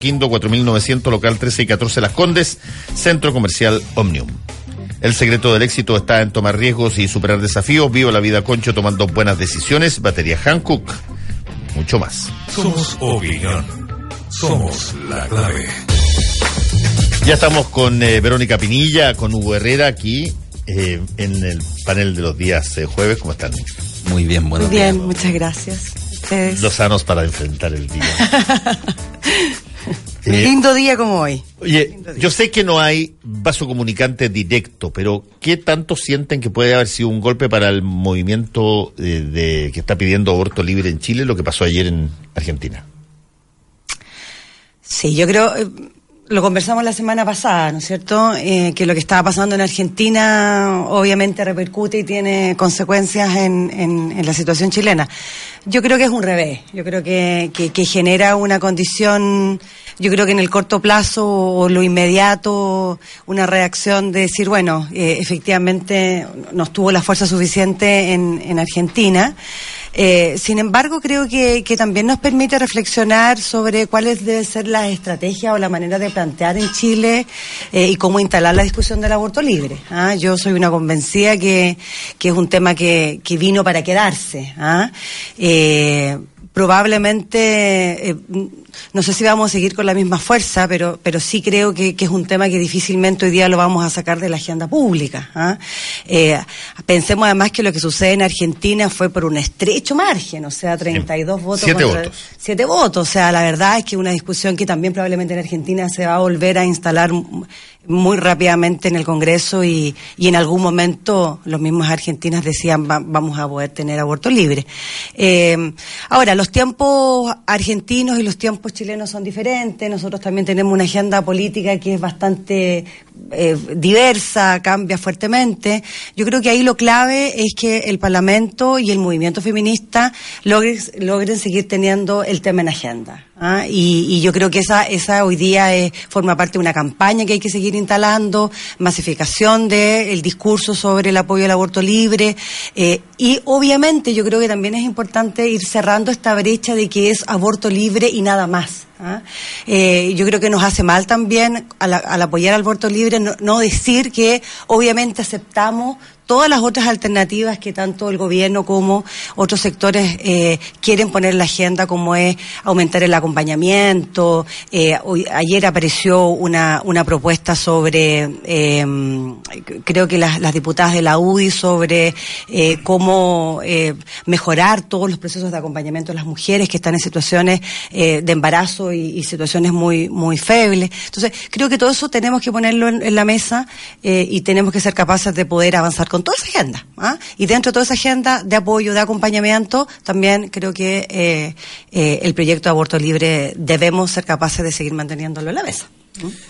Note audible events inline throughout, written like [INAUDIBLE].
Quindo 4900, local 13 y 14 Las Condes, Centro Comercial Omnium. El secreto del éxito está en tomar riesgos y superar desafíos. Viva la vida concho tomando buenas decisiones. Batería Hankook. Mucho más. Somos Opinión. Somos la clave. Ya estamos con eh, Verónica Pinilla, con Hugo Herrera aquí eh, en el panel de los días eh, jueves. ¿Cómo están? Muy bien, buenos Muy bien, días. muchas gracias. Ustedes. Los sanos para enfrentar el día. [LAUGHS] Un Eh, lindo día como hoy. Oye, yo sé que no hay vaso comunicante directo, pero ¿qué tanto sienten que puede haber sido un golpe para el movimiento eh, de, que está pidiendo aborto libre en Chile, lo que pasó ayer en Argentina? Sí, yo creo, eh, lo conversamos la semana pasada, ¿no es cierto? Eh, que lo que estaba pasando en Argentina obviamente repercute y tiene consecuencias en, en- la situación chilena. Yo creo que es un revés, yo creo que, que- que genera una condición, yo creo que en el corto plazo o lo inmediato, una reacción de decir, bueno, eh, efectivamente no tuvo la fuerza suficiente en, en Argentina. Eh, sin embargo, creo que, que también nos permite reflexionar sobre cuáles deben ser las estrategias o la manera de plantear en Chile eh, y cómo instalar la discusión del aborto libre. ¿ah? Yo soy una convencida que, que es un tema que, que vino para quedarse. ¿ah? Eh, probablemente, eh, no sé si vamos a seguir con la misma fuerza, pero, pero sí creo que, que es un tema que difícilmente hoy día lo vamos a sacar de la agenda pública. ¿ah? Eh, pensemos además que lo que sucede en Argentina fue por un estrecho margen, o sea, 32 votos. Siete contra- votos. Siete votos, o sea, la verdad es que una discusión que también probablemente en Argentina se va a volver a instalar muy rápidamente en el Congreso y, y en algún momento los mismos argentinas decían "Va- vamos a poder tener aborto libre. Eh, ahora, los tiempos argentinos y los tiempos chilenos son diferentes, nosotros también tenemos una agenda política que es bastante eh, diversa, cambia fuertemente. Yo creo que ahí lo clave es que el Parlamento y el movimiento feminista logren, logren seguir teniendo el tema en agenda. ¿ah? Y, yo creo que esa, esa hoy día es- forma parte de una campaña que hay que seguir instalando, masificación del discurso sobre el apoyo al aborto libre. eh, y obviamente yo creo que también es importante ir cerrando esta brecha de que es aborto libre y nada más. ¿Ah? Eh, yo creo que nos hace mal también al, al apoyar al aborto libre no, no decir que obviamente aceptamos todas las otras alternativas que tanto el gobierno como otros sectores eh, quieren poner en la agenda, como es aumentar el acompañamiento. Eh, hoy- ayer apareció una, una propuesta sobre, eh, creo que las, diputadas de la UDI, sobre eh, cómo eh, mejorar todos los procesos de acompañamiento de las mujeres que están en situaciones de embarazo y, situaciones muy, muy febles. Entonces, creo que todo eso tenemos que ponerlo en, en la mesa y tenemos que ser capaces de poder avanzar con toda esa agenda. ¿ah? Y dentro de toda esa agenda de apoyo, de acompañamiento, también creo que eh, eh, el proyecto de aborto libre debemos ser capaces de seguir manteniéndolo en la mesa.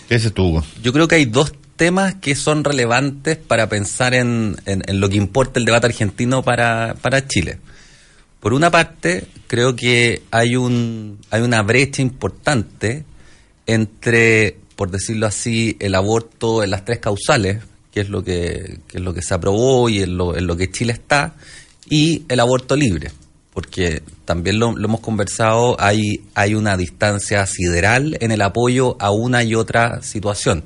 ¿Qué dices tú, Hugo? Yo creo que hay dos temas que son relevantes para pensar en, en- en lo que importa el debate argentino para, para Chile. Por una parte, creo que hay, un, hay una brecha importante entre, por decirlo así, el aborto en las tres causales, que es lo que, es lo que se aprobó y en lo, en lo que Chile está, y el aborto libre. Porque también lo, lo hemos conversado, hay, hay una distancia sideral en el apoyo a una y otra situación.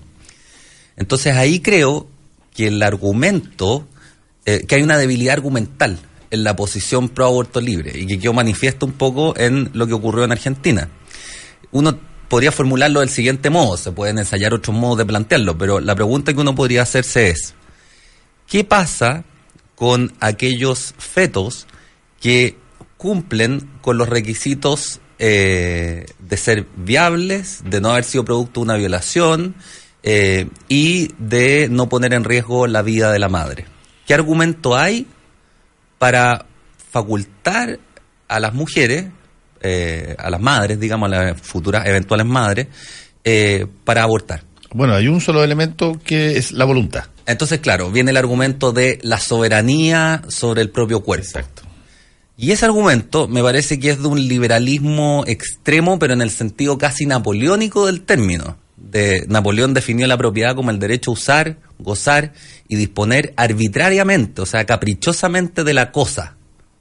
Entonces ahí creo que el argumento, eh, que hay una debilidad argumental en la posición pro aborto libre y que quedó manifiesto un poco en lo que ocurrió en Argentina. Uno podría formularlo del siguiente modo, se pueden ensayar otros modos de plantearlo, pero la pregunta que uno podría hacerse es, ¿qué pasa con aquellos fetos que cumplen con los requisitos eh, de ser viables, de no haber sido producto de una violación eh, y de no poner en riesgo la vida de la madre? ¿Qué argumento hay para facultar a las mujeres, eh, a las madres, digamos, a las futuras eventuales madres, eh, para abortar. Bueno, hay un solo elemento que es la voluntad. Entonces, claro, viene el argumento de la soberanía sobre el propio cuerpo. Exacto. Y ese argumento me parece que es de un liberalismo extremo, pero en el sentido casi napoleónico del término. De, Napoleón definió la propiedad como el derecho a usar, gozar y disponer arbitrariamente, o sea, caprichosamente de la cosa.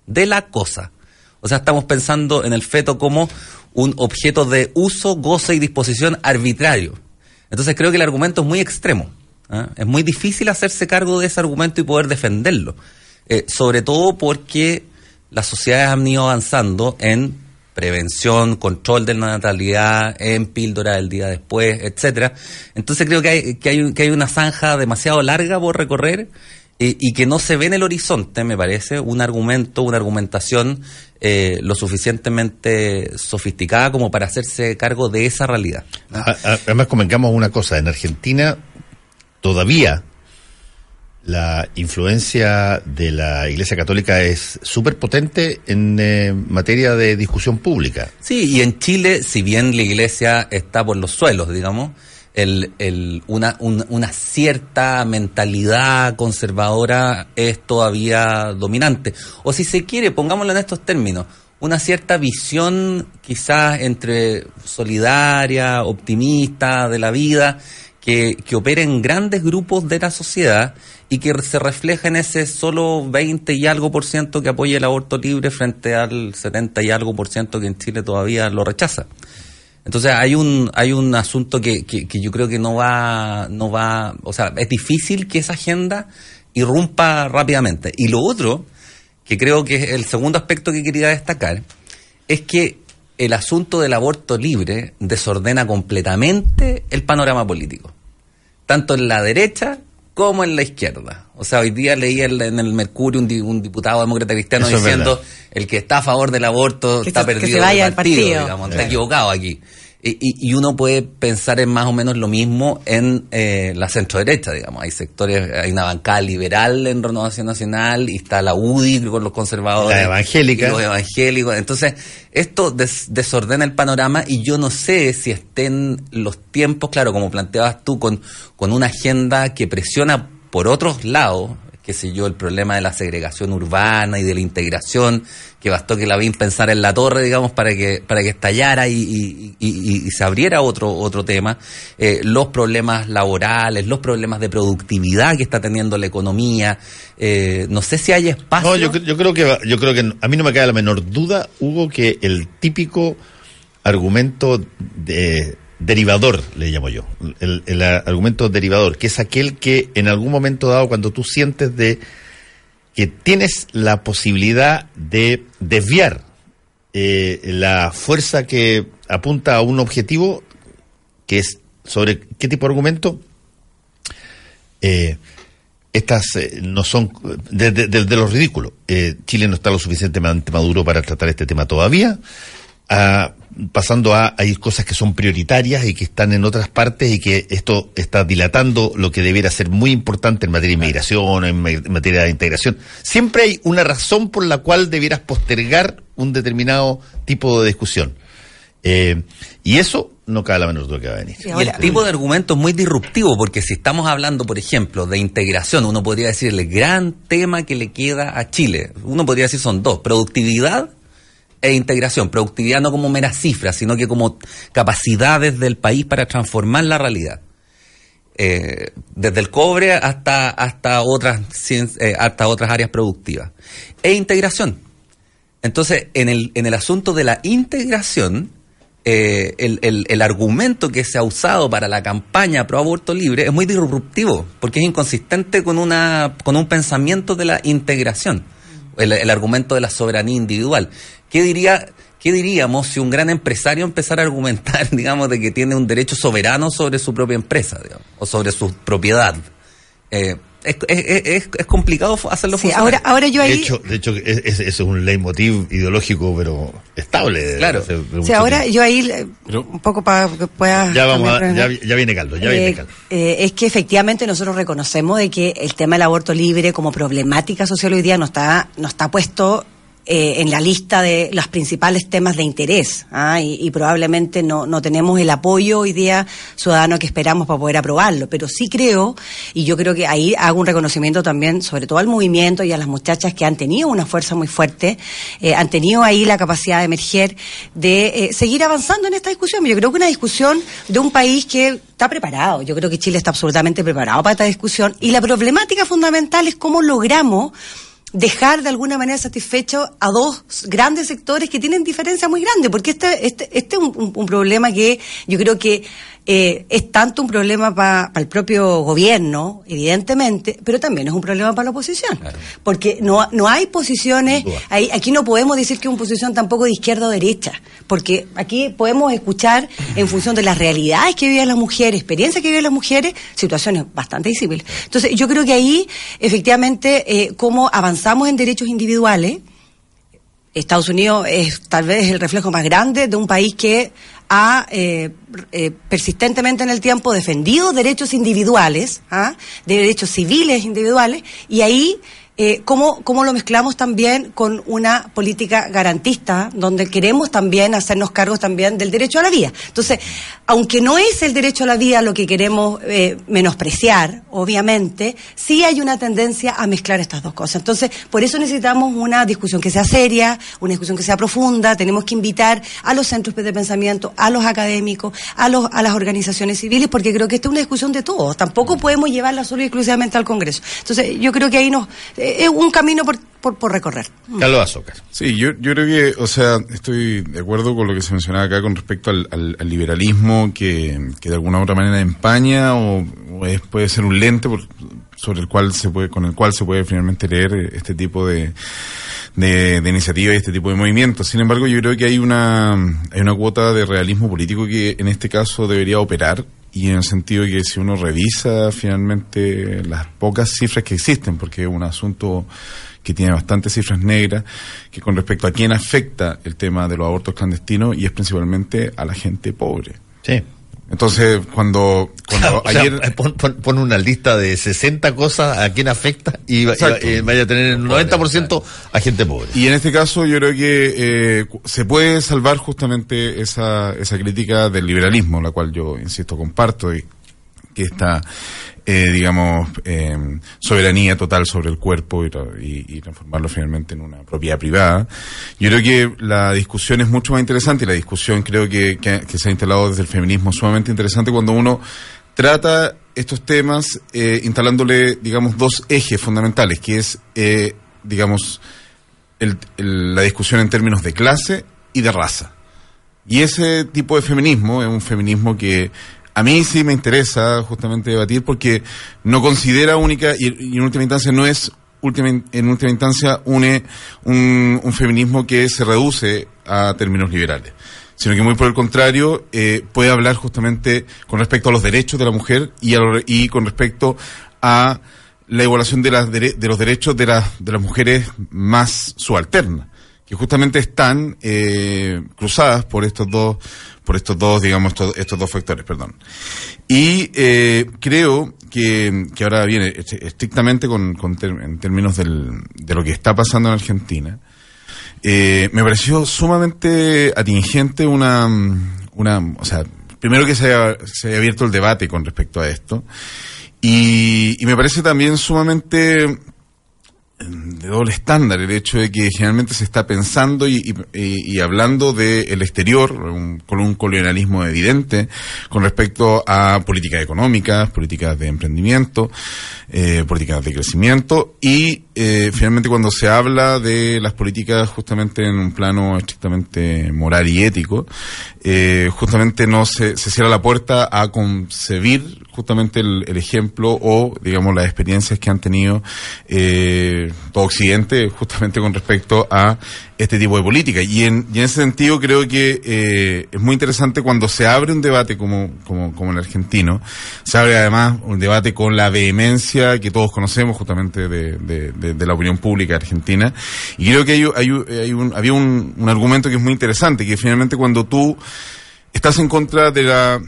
De la cosa. O sea, estamos pensando en el feto como un objeto de uso, goce y disposición arbitrario. Entonces creo que el argumento es muy extremo. ¿ah? Es muy difícil hacerse cargo de ese argumento y poder defenderlo. Eh, sobre todo porque las sociedades han ido avanzando en prevención, control de la natalidad, en píldora del día después, etcétera. Entonces creo que hay, que hay, que hay una zanja demasiado larga por recorrer eh, y que no se ve en el horizonte, me parece, un argumento, una argumentación eh, lo suficientemente sofisticada como para hacerse cargo de esa realidad. Además, convengamos una cosa, en Argentina todavía la influencia de la Iglesia Católica es súper potente en eh, materia de discusión pública. Sí, y en Chile, si bien la iglesia está por los suelos, digamos, el, el, una, un- una cierta mentalidad conservadora es todavía dominante. O si se quiere, pongámoslo en estos términos, una cierta visión quizás entre solidaria, optimista de la vida, que, que opera en grandes grupos de la sociedad y que se refleja en ese solo 20 y algo por ciento que apoya el aborto libre frente al 70 y algo por ciento que en Chile todavía lo rechaza. Entonces hay un hay un asunto que, que, que yo creo que no va no va, o sea, es difícil que esa agenda irrumpa rápidamente. Y lo otro que creo que es el segundo aspecto que quería destacar es que el asunto del aborto libre desordena completamente el panorama político, tanto en la derecha como en la izquierda. O sea, hoy día leí el- en el Mercurio un, di- un diputado demócrata cristiano Eso es diciendo el que está a favor del aborto Que está se- que perdido se vaya partido. digamos, está equivocado aquí. Y, y- uno puede pensar en más o menos lo mismo en eh, la centro derecha, digamos. Hay sectores, hay una bancada liberal en Renovación Nacional y está la UDI con los conservadores. La evangélica. y los evangélicos. Entonces, esto des- desordena el panorama y yo no sé si estén los tiempos, claro, como planteabas tú, con, con una agenda que presiona por otros lados, qué sé yo, el problema de la segregación urbana y de la integración, que bastó que la vi pensar en la torre, digamos, para que, para que estallara y, y- se abriera otro, otro tema, eh, los problemas laborales, los problemas de productividad que está teniendo la economía, eh, no sé si hay espacio. No, yo, yo creo que yo creo que a mí no me cae la menor duda, Hugo, que el típico argumento de derivador, le llamo yo, el, el argumento derivador, que es aquel que en algún momento dado, cuando tú sientes de que tienes la posibilidad de desviar eh, la fuerza que apunta a un objetivo, que es sobre qué tipo de argumento, eh, estas eh, no son de, de- de- de los ridículos. Eh, Chile no está lo suficientemente maduro para tratar este tema todavía. Ah, pasando a hay cosas que son prioritarias y que están en otras partes y que esto está dilatando lo que debiera ser muy importante en materia de inmigración, en, ma- en materia de integración. Siempre hay una razón por la cual debieras postergar un determinado tipo de discusión. Eh, y eso no cabe la menor duda que va a venir. Y el tipo de argumento es muy disruptivo, porque si estamos hablando, por ejemplo, de integración, uno podría decir el gran tema que le queda a Chile. Uno podría decir son dos, productividad e integración. Productividad no como meras cifras, sino que como capacidades del país para transformar la realidad. Eh, desde el cobre hasta, hasta, otras, eh, hasta otras áreas productivas. E integración. Entonces, en el, en el asunto de la integración, eh, el, el- el argumento que se ha usado para la campaña pro aborto libre es muy disruptivo, porque es inconsistente con, una, con un pensamiento de la integración, el, argumento de la soberanía individual. ¿Qué, diría, ¿Qué diríamos si un gran empresario empezara a argumentar, [LAUGHS] digamos, de que tiene un derecho soberano sobre su propia empresa, o sobre su propiedad? Eh, es, es- es- es complicado hacerlo Sí, funcionar. ahora, ahora yo De ahí... hecho, de hecho es- es- ese es un leitmotiv ideológico, pero estable. de- Claro. de- de Sí, mucho ahora tiempo. yo ahí, eh, Pero- un poco para que puedas... Ya vamos, a- ya, ya viene Caldo, ya Eh, viene Caldo. eh, es que efectivamente nosotros reconocemos de que el tema del aborto libre como problemática social hoy día no está, no está puesto eh, en la lista de los principales temas de interés ¿ah? y, y, probablemente no, no tenemos el apoyo hoy día ciudadano que esperamos para poder aprobarlo, pero sí creo, y yo creo que ahí hago un reconocimiento también, sobre todo al movimiento y a las muchachas que han tenido una fuerza muy fuerte, eh, han tenido ahí la capacidad de emerger, de eh, seguir avanzando en esta discusión. Yo creo que una discusión de un país que está preparado, yo creo que Chile está absolutamente preparado para esta discusión, y la problemática fundamental es cómo logramos dejar de alguna manera satisfecho a dos grandes sectores que tienen diferencia muy grande, porque este, este, este es un, un, un problema que yo creo que eh, es tanto un problema para pa el propio gobierno, evidentemente, pero también es un problema para la oposición. Claro. Porque no, no hay posiciones, hay, aquí no podemos decir que es una posición tampoco de izquierda o derecha, porque aquí podemos escuchar en función de las realidades que viven las mujeres, experiencias que viven las mujeres, situaciones bastante visibles. Entonces, yo creo que ahí, efectivamente, eh, cómo avanzamos en derechos individuales, Estados Unidos es tal vez el reflejo más grande de un país que ha eh, eh, persistentemente en el tiempo defendido derechos individuales, ¿ah? de derechos civiles individuales, y ahí eh, ¿cómo, ¿cómo, lo mezclamos también con una política garantista, donde queremos también hacernos cargos también del derecho a la vida. Entonces, aunque no es el derecho a la vida lo que queremos eh, menospreciar, obviamente, sí hay una tendencia a mezclar estas dos cosas. Entonces, por eso necesitamos una discusión que sea seria, una discusión que sea profunda, tenemos que invitar a los centros de pensamiento, a los académicos, a, los, a las organizaciones civiles, porque creo que esta es una discusión de todos. Tampoco podemos llevarla solo y exclusivamente al Congreso. Entonces, yo creo que ahí nos es un camino por, por, por recorrer. Carlos Azúcar. Sí, yo, yo creo que, o sea, estoy de acuerdo con lo que se mencionaba acá con respecto al, al, al liberalismo que, que, de alguna u otra manera empaña o, o es, puede ser un lente por, sobre el cual se puede, con el cual se puede finalmente leer este tipo de, de, de iniciativas y este tipo de movimientos. Sin embargo, yo creo que hay una, hay una cuota de realismo político que en este caso debería operar y en el sentido de que si uno revisa finalmente las pocas cifras que existen, porque es un asunto que tiene bastantes cifras negras, que con respecto a quién afecta el tema de los abortos clandestinos y es principalmente a la gente pobre. Sí. Entonces, cuando, cuando [LAUGHS] o sea, ayer... Pon, pon, pon, una lista de 60 cosas a quién afecta y, y, y vaya a tener un 90% a gente pobre. Y en este caso yo creo que eh, se puede salvar justamente esa, esa crítica del liberalismo, la cual yo, insisto, comparto y que está eh, digamos, eh, soberanía total sobre el cuerpo y, transformarlo finalmente en una propiedad privada. Yo creo que la discusión es mucho más interesante y la discusión creo que, que, que se ha instalado desde el feminismo sumamente interesante cuando uno trata estos temas eh, instalándole, digamos, dos ejes fundamentales, que es, eh, digamos, el, el, la discusión en términos de clase y de raza. Y ese tipo de feminismo es un feminismo que a mí sí me interesa justamente debatir porque no considera única y, en última instancia no es última, en última instancia une un, un, feminismo que se reduce a términos liberales sino que muy por el contrario eh, puede hablar justamente con respecto a los derechos de la mujer y, a, y con respecto a la igualación de, las, de, los derechos de, la, de las mujeres más subalternas que justamente están eh, cruzadas por estos dos por estos dos, digamos, estos, estos dos factores, perdón. Y eh, creo que, que, ahora viene estrictamente con, con en términos del, de lo que está pasando en Argentina. Eh, me pareció sumamente atingente una, una, o sea, primero que se haya, se haya abierto el debate con respecto a esto. Y, y me parece también sumamente de doble estándar el hecho de que generalmente se está pensando y, y, y hablando del de exterior con un colonialismo evidente con respecto a políticas económicas, políticas de emprendimiento, eh, políticas de crecimiento y eh, finalmente cuando se habla de las políticas justamente en un plano estrictamente moral y ético, eh, justamente no se, se cierra la puerta a concebir justamente el, ejemplo o, digamos, las experiencias que han tenido eh, todo Occidente justamente con respecto a este tipo de política. Y en, y en ese sentido creo que eh, es muy interesante cuando se abre un debate como, como, como el argentino, se abre además un debate con la vehemencia que todos conocemos justamente de, de, la opinión pública argentina. Y creo que hay, hay, hay un, había un, un argumento que es muy interesante, que finalmente cuando tú estás en contra de la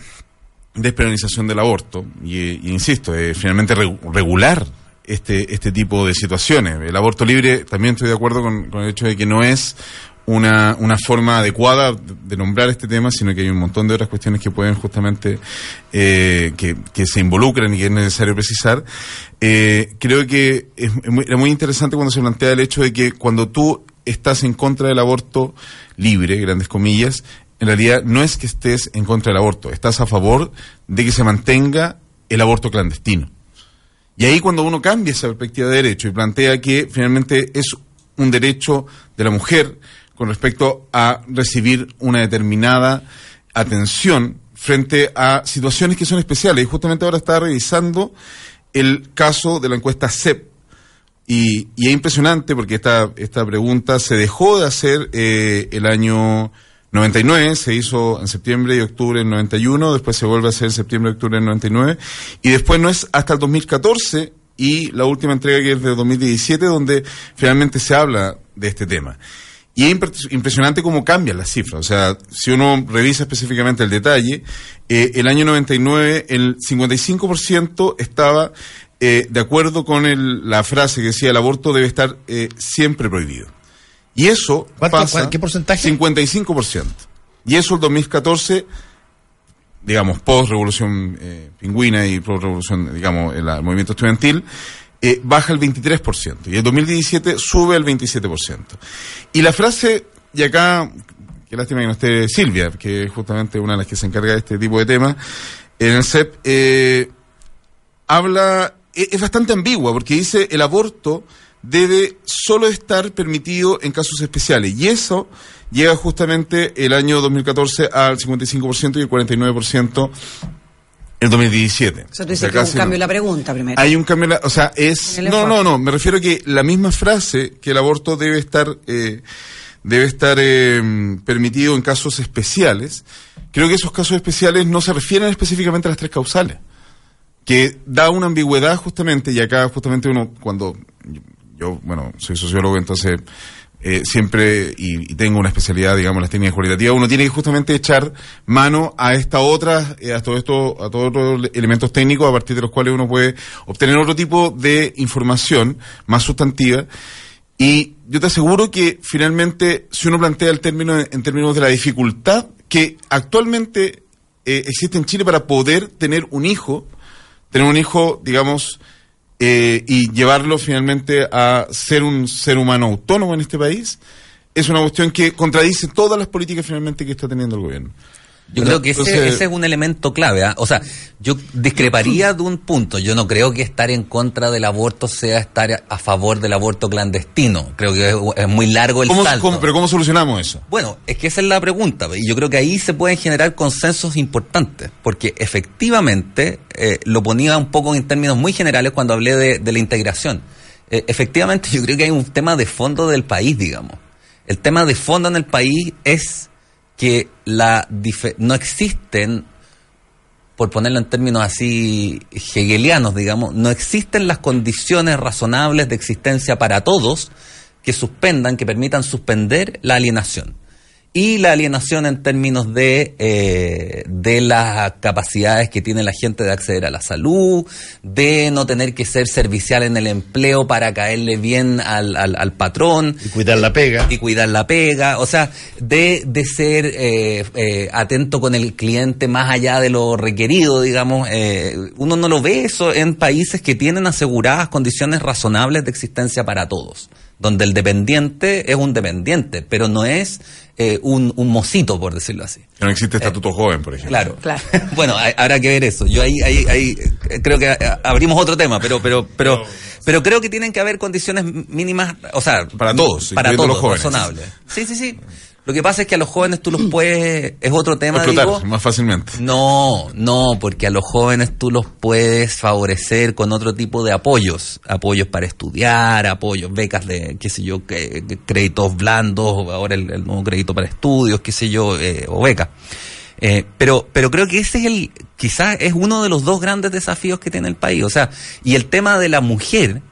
despenalización del aborto, y, y insisto, eh, finalmente regular este, este tipo de situaciones. El aborto libre, también estoy de acuerdo con, el hecho de que no es una, una forma adecuada de nombrar este tema, sino que hay un montón de otras cuestiones que pueden justamente, eh, que, que se involucran y que es necesario precisar. Eh, creo que es, es muy, era muy interesante cuando se plantea el hecho de que cuando tú estás en contra del aborto libre, grandes comillas, en realidad no es que estés en contra del aborto, estás a favor de que se mantenga el aborto clandestino. Y ahí cuando uno cambia esa perspectiva de derecho y plantea que finalmente es un derecho de la mujer con respecto a recibir una determinada atención frente a situaciones que son especiales. Y justamente ahora estaba revisando el caso de la encuesta CEP. Y, es impresionante porque esta, esta pregunta se dejó de hacer eh, el año 99, se hizo en septiembre y octubre del 91, después se vuelve a hacer en septiembre y octubre del 99, y después no es hasta el 2014 y la última entrega que es de 2017 donde finalmente se habla de este tema. Y es impre- impresionante cómo cambian las cifras. O sea, si uno revisa específicamente el detalle, eh, el año 99 el 55% estaba eh, de acuerdo con el- la frase que decía el aborto debe estar eh, siempre prohibido. Y eso ¿Cuánto- pasa... cuál- qué porcentaje? 55%. Y eso el 2014 digamos, post-revolución eh, pingüina y post-revolución, digamos, el, el movimiento estudiantil, eh, baja el 23%. Y el 2017 sube al 27%. Y la frase, y acá, qué lástima que no esté Silvia, que es justamente una de las que se encarga de este tipo de temas, en el CEP, eh, habla, e- es bastante ambigua, porque dice el aborto debe solo estar permitido en casos especiales. Y eso llega justamente el año 2014 al 55% y el 49% el 2017. Eso tú O dices sea, que casi un cambio no. en la pregunta primero. Hay un cambio, en la- o sea, es... No, no, no, me refiero a que la misma frase, que el aborto debe estar, eh, debe estar eh, permitido en casos especiales, creo que esos casos especiales no se refieren específicamente a las tres causales, que da una ambigüedad justamente, y acá justamente uno, cuando yo, bueno, soy sociólogo, entonces... eh, siempre, y, y tengo una especialidad, digamos, las técnicas cualitativas, uno tiene que justamente echar mano a esta otra, eh, a a todos otros elementos técnicos a partir de los cuales uno puede obtener otro tipo de información más sustantiva. Y yo te aseguro que finalmente, si uno plantea el término en términos de la dificultad que actualmente eh, existe en Chile para poder tener un hijo, tener un hijo, digamos, eh, y llevarlo finalmente a ser un ser humano autónomo en este país, es una cuestión que contradice todas las políticas finalmente que está teniendo el gobierno. Yo creo que ese, Entonces- ese es un elemento clave. ¿ah? O sea, yo discreparía de un punto. Yo no creo que estar en contra del aborto sea estar a favor del aborto clandestino. Creo que es, es muy largo el ¿Cómo- salto. cómo- pero ¿cómo solucionamos eso? Bueno, es que esa es la pregunta, y yo creo que ahí se pueden generar consensos importantes, porque efectivamente, eh, lo ponía un poco en términos muy generales cuando hablé de, de la integración. Eh, efectivamente, yo creo que hay un tema de fondo del país, digamos. El tema de fondo en el país es que la no existen por ponerlo en términos así hegelianos, digamos, no existen las condiciones razonables de existencia para todos que suspendan, que permitan suspender la alienación. Y la alienación en términos de, eh, de las capacidades que tiene la gente de acceder a la salud, de no tener que ser servicial en el empleo para caerle bien al, al, al patrón, Y cuidar la pega. y cuidar la pega, o sea, de, de ser eh, eh, atento con el cliente más allá de lo requerido, digamos. eh, uno no lo ve eso en países que tienen aseguradas condiciones razonables de existencia para todos, donde el dependiente es un dependiente, pero no es eh, un, un mocito, por decirlo así. No existe estatuto joven, por ejemplo. Claro. Claro. [LAUGHS] bueno, hay- habrá que ver eso. Yo ahí, ahí, ahí eh, creo que eh, abrimos otro tema, pero, pero, pero, pero creo que tienen que haber condiciones mínimas, o sea, Para todos, para todos, los jóvenes. razonables. Sí, sí, sí. Lo que pasa es que a los jóvenes tú los puedes, es otro tema, Explotar digo. más fácilmente. No, no, porque a los jóvenes tú los puedes favorecer con otro tipo de apoyos, apoyos para estudiar, apoyos, becas de, qué sé yo, créditos blandos, ahora el, el nuevo crédito para estudios, qué sé yo, eh, o becas. Eh, pero, pero creo que ese es el, quizás es uno de los dos grandes desafíos que tiene el país. O sea, y el tema de la mujer,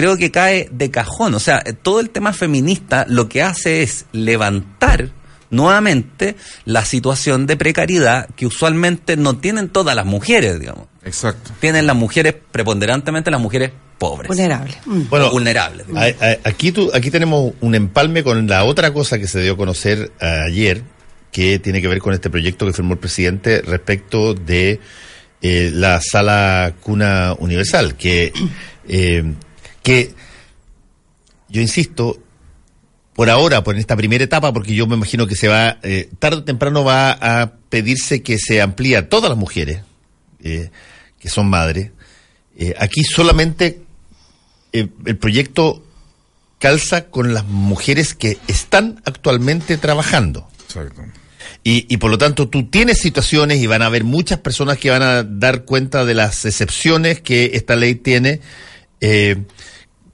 creo que cae de cajón. O sea, todo el tema feminista lo que hace es levantar nuevamente la situación de precariedad que usualmente no tienen todas las mujeres, digamos. Exacto. Tienen las mujeres, preponderantemente las mujeres pobres. Vulnerable. Mm. Bueno, vulnerables. a- a- Aquí, tú, aquí tenemos un empalme con la otra cosa que se dio a conocer eh, ayer, que tiene que ver con este proyecto que firmó el presidente respecto de eh, la sala cuna universal, que, eh, que yo insisto, por ahora, por esta primera etapa, porque yo me imagino que se va, eh, tarde o temprano va a pedirse que se amplíe a todas las mujeres eh, que son madres. Eh, aquí solamente el proyecto calza con las mujeres que están actualmente trabajando. Exacto. Y, y por lo tanto tú tienes situaciones y van a haber muchas personas que van a dar cuenta de las excepciones que esta ley tiene. Eh,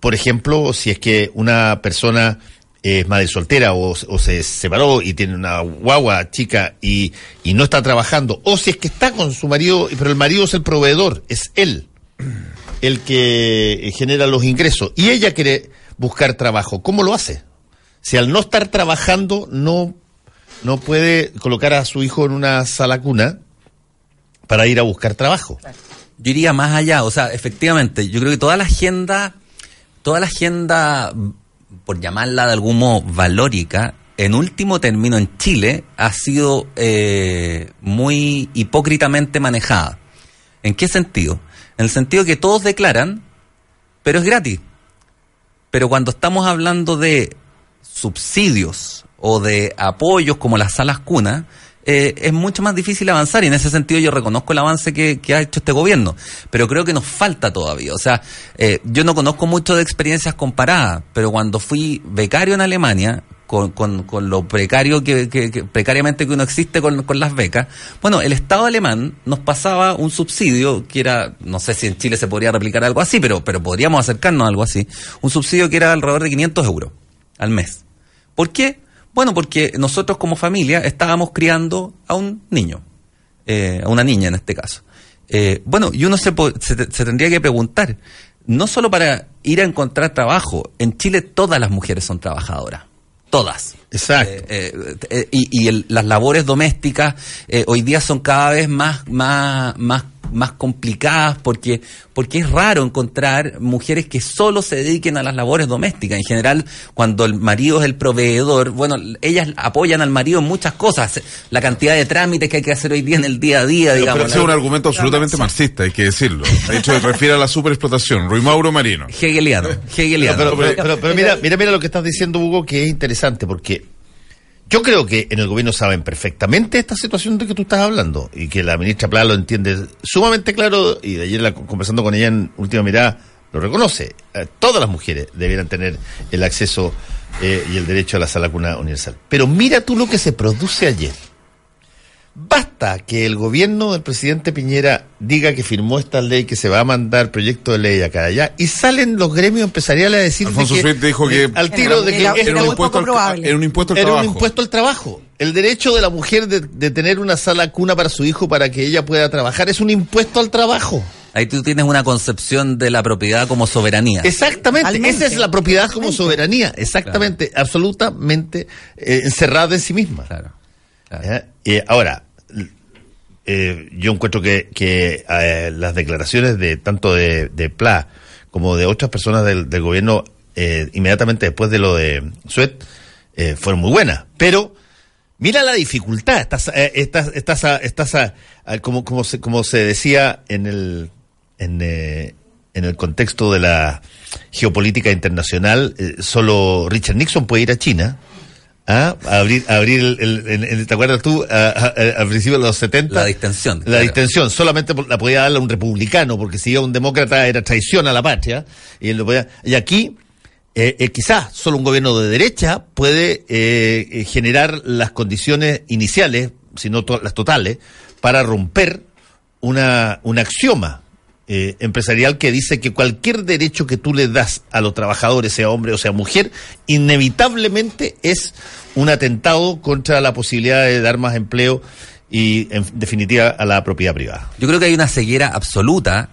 por ejemplo, si es que una persona es madre soltera o, se separó y tiene una guagua chica y, y no está trabajando, o si es que está con su marido, pero el marido es el proveedor, es él el que genera los ingresos y ella quiere buscar trabajo, ¿cómo lo hace? Si al no estar trabajando no, no puede colocar a su hijo en una sala cuna para ir a buscar trabajo. Yo iría más allá, o sea, efectivamente, yo creo que toda la agenda, toda la agenda, por llamarla de algún modo valórica, en último término en Chile ha sido eh, muy hipócritamente manejada. ¿En qué sentido? En el sentido que todos declaran, pero es gratis. Pero cuando estamos hablando de subsidios o de apoyos como las salas cunas, eh, es mucho más difícil avanzar y en ese sentido yo reconozco el avance que, que ha hecho este gobierno, pero creo que nos falta todavía. O sea, eh, yo no conozco mucho de experiencias comparadas, pero cuando fui becario en Alemania, con, con, con lo precario que, que- precariamente que uno existe con, con las becas, bueno, el Estado alemán nos pasaba un subsidio que era, no sé si en Chile se podría replicar algo así, pero, pero podríamos acercarnos a algo así, un subsidio que era alrededor de 500 euros al mes. ¿Por qué? Bueno, porque nosotros como familia estábamos criando a un niño, eh, a una niña en este caso. Eh, bueno, y uno se, se, se tendría que preguntar, no solo para ir a encontrar trabajo, en Chile todas las mujeres son trabajadoras, todas. Exacto. Eh, eh, eh, y y el- las labores domésticas hoy día son cada vez más, más, más, más complicadas porque, porque es raro encontrar mujeres que solo se dediquen a las labores domésticas. En general, cuando el marido es el proveedor, bueno, ellas apoyan al marido en muchas cosas. La cantidad de trámites que hay que hacer hoy día en el día a día, Pero, digamos. pero ese es un argumento absolutamente marxista, hay que decirlo. De hecho, se refiere a la superexplotación. Rui Mauro Marino. Hegeliano, hegeliano. Pero, pero- pero- pero mira, mira, mira lo que estás diciendo, Hugo, que es interesante, porque yo creo que en el gobierno saben perfectamente esta situación de que tú estás hablando y que la ministra Plá lo entiende sumamente claro y de ayer la- conversando con ella en última mirada lo reconoce. Eh, todas las mujeres debieran tener el acceso eh, y el derecho a la sala cuna universal. Pero mira tú lo que se produce ayer. Basta que el gobierno del presidente Piñera diga que firmó esta ley, que se va a mandar proyecto de ley acá y allá, y salen los gremios empresariales a decir Alfonso que, Swift dijo que- al tiro de que Era- era Era un, impuesto al, probable. era un impuesto al era trabajo. un impuesto al trabajo. El derecho de la mujer de, de tener una sala cuna para su hijo para que ella pueda trabajar es un impuesto al trabajo. Ahí tú tienes una concepción de la propiedad como soberanía. Exactamente, esa es la propiedad como soberanía, exactamente, absolutamente eh, encerrada en sí misma. Claro. claro. Y ahora, eh, yo encuentro que, eh, las declaraciones de tanto de, de Pla como de otras personas del, del gobierno eh, inmediatamente después de lo de Suet eh, fueron muy buenas. Pero mira la dificultad. Estás, eh, estás, estás, a- estás a- como, como, se, como se decía en el, en, en el contexto de la geopolítica internacional, solo Richard Nixon puede ir a China. ¿Ah? Abrir, abrir el, el- el- ¿te acuerdas tú? A- a- a- al principio de los 70. La distensión, La claro. distensión, solamente la podía darle a un republicano, porque si iba un demócrata era traición a la patria. Y, él lo podía- y aquí, eh, eh, quizás solo un gobierno de derecha puede eh, eh, generar las condiciones iniciales, si no to- las totales, para romper una, un axioma eh, empresarial que dice que cualquier derecho que tú le das a los trabajadores, sea hombre o sea mujer, inevitablemente es un atentado contra la posibilidad de dar más empleo y, en definitiva, a la propiedad privada. Yo creo que hay una ceguera absoluta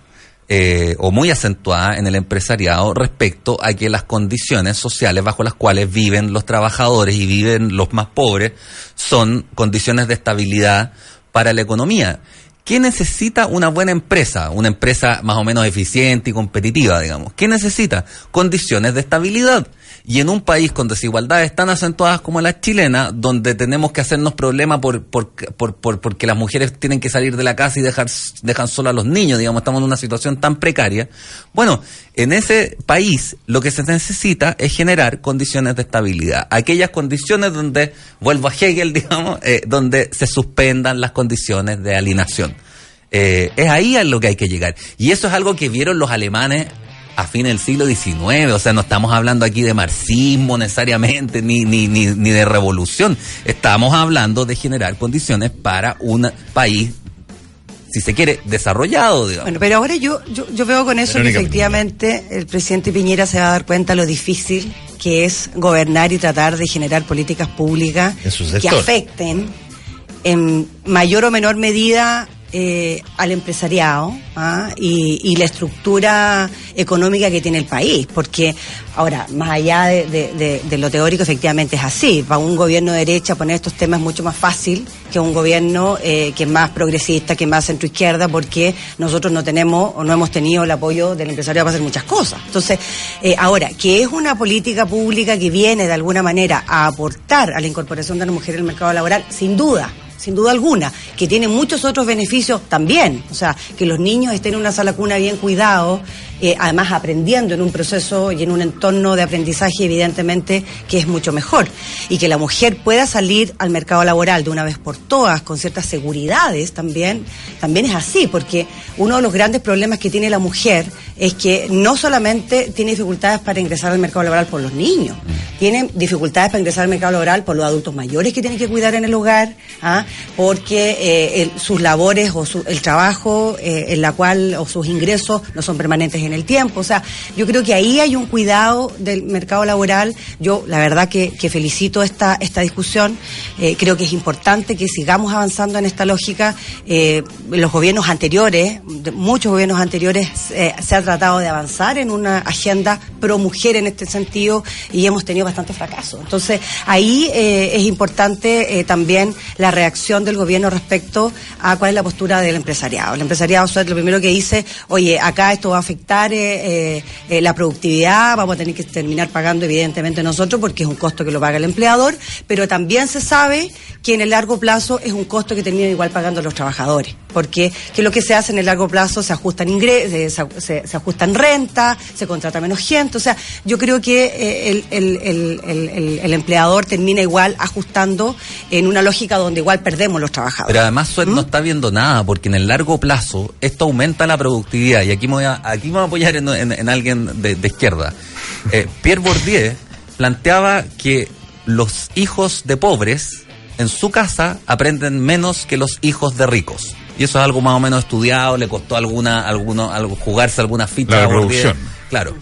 eh, o muy acentuada en el empresariado respecto a que las condiciones sociales bajo las cuales viven los trabajadores y viven los más pobres son condiciones de estabilidad para la economía. ¿Qué necesita una buena empresa? Una empresa más o menos eficiente y competitiva, digamos. ¿Qué necesita? Condiciones de estabilidad. Y en un país con desigualdades tan acentuadas como la chilena, donde tenemos que hacernos problemas por, por, por, por- porque las mujeres tienen que salir de la casa y dejar, dejan solo a los niños, digamos, estamos en una situación tan precaria. Bueno, en ese país lo que se necesita es generar condiciones de estabilidad. Aquellas condiciones donde, vuelvo a Hegel, [LAUGHS] digamos, eh, donde se suspendan las condiciones de alienación. Eh, es ahí a lo que hay que llegar. Y eso es algo que vieron los alemanes a fines del siglo XIX. O sea, no estamos hablando aquí de marxismo necesariamente, ni, ni, ni, ni de revolución. Estamos hablando de generar condiciones para un país, si se quiere, desarrollado, digamos. Bueno, pero ahora yo, yo, yo veo con eso Verónica que efectivamente el presidente Piñera se va a dar cuenta lo difícil que es gobernar y tratar de generar políticas públicas que afecten en mayor o menor medida eh, al empresariado ¿ah? y, y la estructura económica que tiene el país. Porque ahora, más allá de, de- de- lo teórico, efectivamente es así. Para un gobierno de derecha poner estos temas es mucho más fácil que un gobierno eh, que es más progresista, que es más centroizquierda, porque nosotros no tenemos o no hemos tenido el apoyo del empresariado para hacer muchas cosas. Entonces, eh, ahora, que es una política pública que viene de alguna manera a aportar a la incorporación de la mujer en el mercado laboral, sin duda sin duda alguna, que tiene muchos otros beneficios también. O sea, que los niños estén en una sala cuna bien cuidados, eh, además aprendiendo en un proceso y en un entorno de aprendizaje, evidentemente, que es mucho mejor. Y que la mujer pueda salir al mercado laboral de una vez por todas, con ciertas seguridades también, también es así, porque uno de los grandes problemas que tiene la mujer es que no solamente tiene dificultades para ingresar al mercado laboral por los niños, tiene dificultades para ingresar al mercado laboral por los adultos mayores que tienen que cuidar en el hogar, ¿ah? porque eh, el- sus labores o su- el trabajo eh, en la cual o sus ingresos no son permanentes en el tiempo. O sea, yo creo que ahí hay un cuidado del mercado laboral. Yo, la verdad que, felicito esta, esta discusión. Eh, creo que es importante que sigamos avanzando en esta lógica. Eh, los gobiernos anteriores, muchos gobiernos anteriores, eh, se ha tratado de avanzar en una agenda pro mujer en este sentido y hemos tenido bastante fracaso. Entonces, ahí eh, es importante también la reacción del gobierno respecto a cuál es la postura del empresariado. El empresariado Suet, lo primero que dice, oye, acá esto va a afectar eh, eh, eh, la productividad, vamos a tener que terminar pagando evidentemente nosotros porque es un costo que lo paga el empleador, pero también se sabe que en el largo plazo es un costo que terminan igual pagando los trabajadores, porque que lo que se hace en el largo plazo se ajustan ingresos, se, se- se ajustan renta, se contrata menos gente, o sea, yo creo que el, el- el- el- empleador termina igual ajustando en una lógica donde igual perdemos los trabajadores. Pero además Suez no está viendo nada, porque en el largo plazo esto aumenta la productividad. Y aquí me voy a, aquí me a apoyar en, en- en alguien de, de izquierda. Eh, Pierre Bourdieu planteaba que los hijos de pobres en su casa aprenden menos que los hijos de ricos. Y eso es algo más o menos estudiado, le costó alguna, alguno, algo, jugarse alguna ficha. La reproducción. Claro.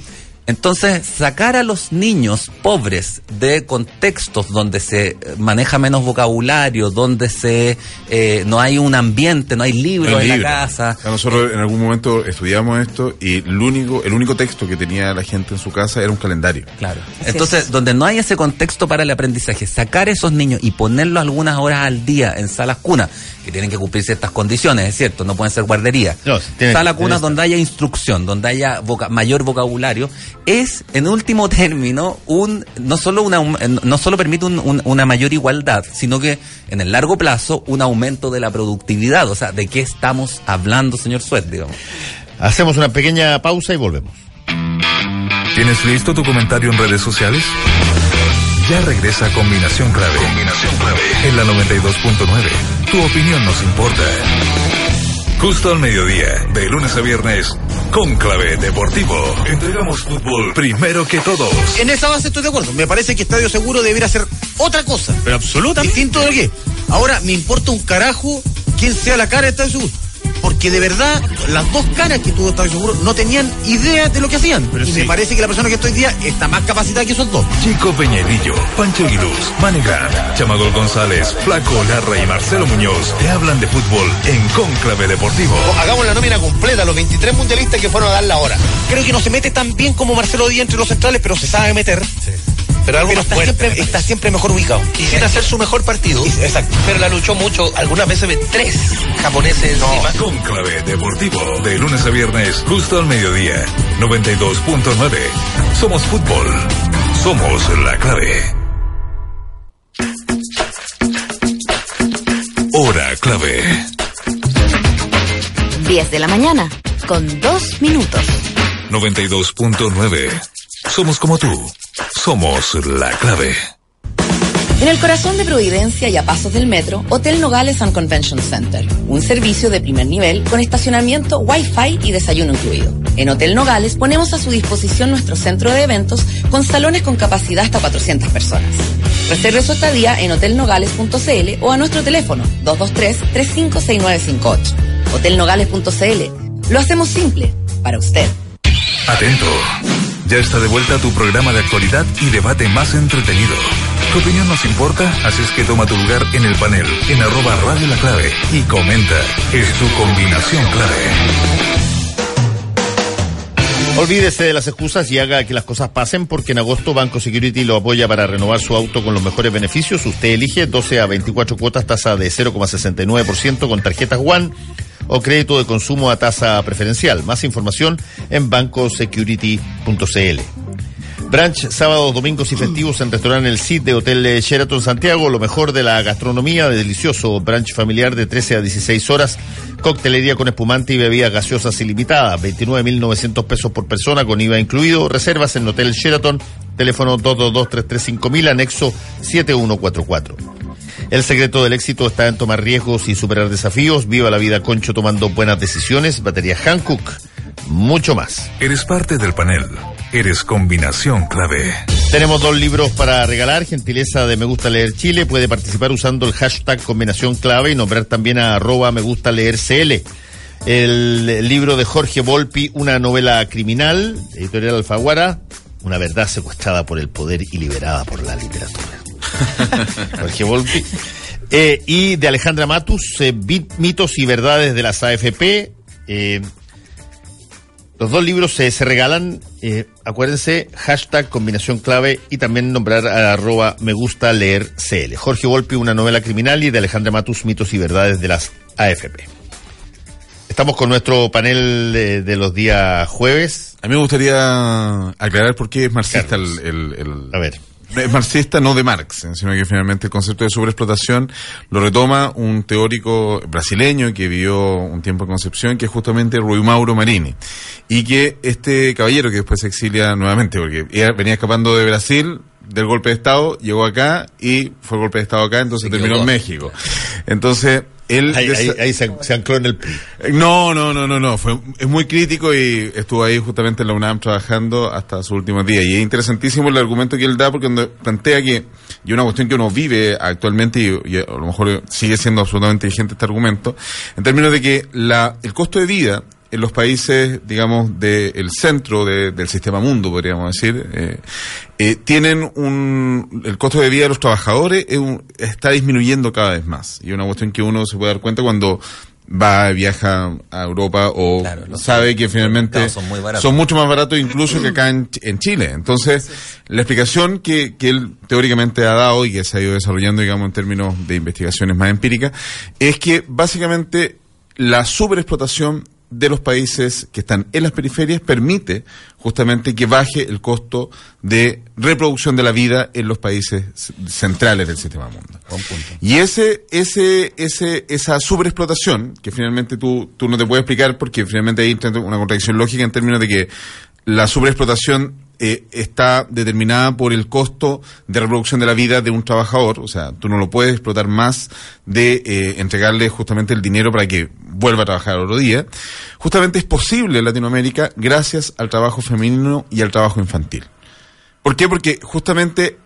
Entonces, sacar a los niños pobres de contextos donde se maneja menos vocabulario, donde se eh, no hay un ambiente, no hay libros El en libro. la casa. O sea, nosotros en algún momento estudiamos esto y el único, el único texto que tenía la gente en su casa era un calendario. Claro. Así Entonces, es. donde no hay ese contexto para el aprendizaje, sacar a esos niños y ponerlos algunas horas al día en salas cunas, que tienen que cumplir ciertas condiciones, es cierto, no pueden ser guarderías. No, tienen- Sala tienen cunas donde haya instrucción, donde haya voca- mayor vocabulario, es en último [LAUGHS] término un no solo una no solo permite un- un- una mayor igualdad, sino que en el largo plazo un aumento de la productividad, o sea, ¿de qué estamos hablando, señor Suet, digamos? Hacemos una pequeña pausa y volvemos. ¿Tienes listo tu comentario en redes sociales? Ya regresa Combinación Clave. Combinación Clave. En la 92.9. Tu opinión nos importa. Justo al mediodía, de lunes a viernes, Conclave Deportivo. Entregamos fútbol primero que todos. En esa base estoy de acuerdo. Me parece que Estadio Seguro debería ser otra cosa. Pero absolutamente. Distinto de qué. Ahora, me importa un carajo quién sea la cara de Estadio Seguro. Porque de verdad, las dos caras que tuvo Estadio Seguro no tenían idea de lo que hacían. Pero y sí. me parece que la persona que estoy hoy día está más capacitada que esos dos. Chico Peñalillo, Pancho Aguiluz, Manegan, Chamador González, Flaco Larra y Marcelo Muñoz te hablan de fútbol en Conclave Deportivo. Hagamos la nómina completa, los 23 mundialistas que fueron a dar la hora. Creo que no se mete tan bien como Marcelo Díaz entre los centrales, pero se sabe meter. Pero algo Pero más está fuerte. siempre, está siempre mejor ubicado. Quisiera hacer su mejor partido, Exacto. pero la luchó mucho. Algunas veces ve tres japoneses encima. Cónclave Deportivo. De lunes a viernes, justo al mediodía. 92.9. Somos fútbol. Somos la clave. Hora clave. 10 de la mañana, con 2 minutos. 92.9. Somos como tú. Somos la clave. En el corazón de Providencia y a pasos del metro, Hotel Nogales and Convention Center. Un servicio de primer nivel con estacionamiento, wifi y desayuno incluido. En Hotel Nogales ponemos a su disposición nuestro centro de eventos con salones con capacidad hasta 400 personas. Reserve su estadía en hotelnogales.cl o a nuestro teléfono 223-356958. Hotelnogales.cl. Lo hacemos simple, para usted. Atento. Ya está de vuelta tu programa de actualidad y debate más entretenido. Tu opinión nos importa, así es que toma tu lugar en el panel, en arroba radio la clave y comenta. Es tu combinación clave. Olvídese de las excusas y haga que las cosas pasen porque en agosto Banco Security lo apoya para renovar su auto con los mejores beneficios. Usted elige 12 a 24 cuotas, tasa de 0,69% con tarjetas One o crédito de consumo a tasa preferencial. Más información en bancosecurity.cl. Branch sábados, domingos y festivos en restaurante El Cid de Hotel Sheraton Santiago. Lo mejor de la gastronomía, de delicioso brunch familiar de 13 a 16 horas. Coctelería con espumante y bebidas gaseosas ilimitadas. 29.900 pesos por persona con IVA incluido. Reservas en Hotel Sheraton. Teléfono 222-335.000, anexo 7144. El secreto del éxito está en tomar riesgos y superar desafíos. Viva la vida concho tomando buenas decisiones. Batería Hankook. Mucho más. Eres parte del panel. Eres combinación clave. Tenemos dos libros para regalar. Gentileza de Me Gusta Leer Chile. Puede participar usando el hashtag combinación clave y nombrar también a arroba Me Gusta Leer CL. El libro de Jorge Volpi, una novela criminal, editorial Alfaguara, una verdad secuestrada por el poder y liberada por la literatura. [LAUGHS] Jorge Volpi. Eh, y de Alejandra Matus, eh, mitos y verdades de las AFP. Eh, los dos libros se, se regalan, acuérdense, hashtag combinación clave y también nombrar a arroba me gusta leer CL. Jorge Volpi, una novela criminal y de Alejandra Matus, mitos y verdades de las AFP. Estamos con nuestro panel de, de los días jueves. A mí me gustaría aclarar por qué es marxista el- el- A ver. Marxista no de Marx, eh, sino que finalmente el concepto de sobreexplotación lo retoma un teórico brasileño que vivió un tiempo en Concepción, que es justamente Rui Mauro Marini. Y que este caballero que después se exilia nuevamente, porque venía escapando de Brasil, del golpe de Estado, llegó acá y fue el golpe de Estado acá, entonces Se terminó en. México. Entonces, él... Ahí, ahí- desa- ahí se, se ancló en el PRI. no, no, no, no, no. Fue, es muy crítico y estuvo ahí justamente en la UNAM trabajando hasta sus últimos días. Y es interesantísimo el argumento que él da porque plantea que, y una cuestión que uno vive actualmente y, y a lo mejor sigue siendo absolutamente vigente este argumento, en términos de que la, el costo de vida en los países, digamos, del centro de- del sistema mundo, podríamos decir, eh, eh, tienen un, el costo de vida de los trabajadores es un- está disminuyendo cada vez más. Y es una cuestión que uno se puede dar cuenta cuando va, viaja a Europa o Claro, sabe que finalmente son muy baratos. son mucho más baratos incluso que acá en Chile. Entonces, la explicación que, que él teóricamente ha dado y que se ha ido desarrollando, digamos, en términos de investigaciones más empíricas, es que básicamente la superexplotación de los países que están en las periferias permite justamente que baje el costo de reproducción de la vida en los países centrales del sistema mundo. Y ese, ese, ese, esa sobreexplotación, que finalmente tú, tú no te puedes explicar porque finalmente hay una contradicción lógica en términos de que la sobreexplotación eh, está determinada por el costo de reproducción de la vida de un trabajador, o sea, tú no lo puedes explotar más de eh, entregarle justamente el dinero para que vuelva a trabajar otro día. Justamente es posible en Latinoamérica gracias al trabajo femenino y al trabajo infantil. ¿Por qué? Porque justamente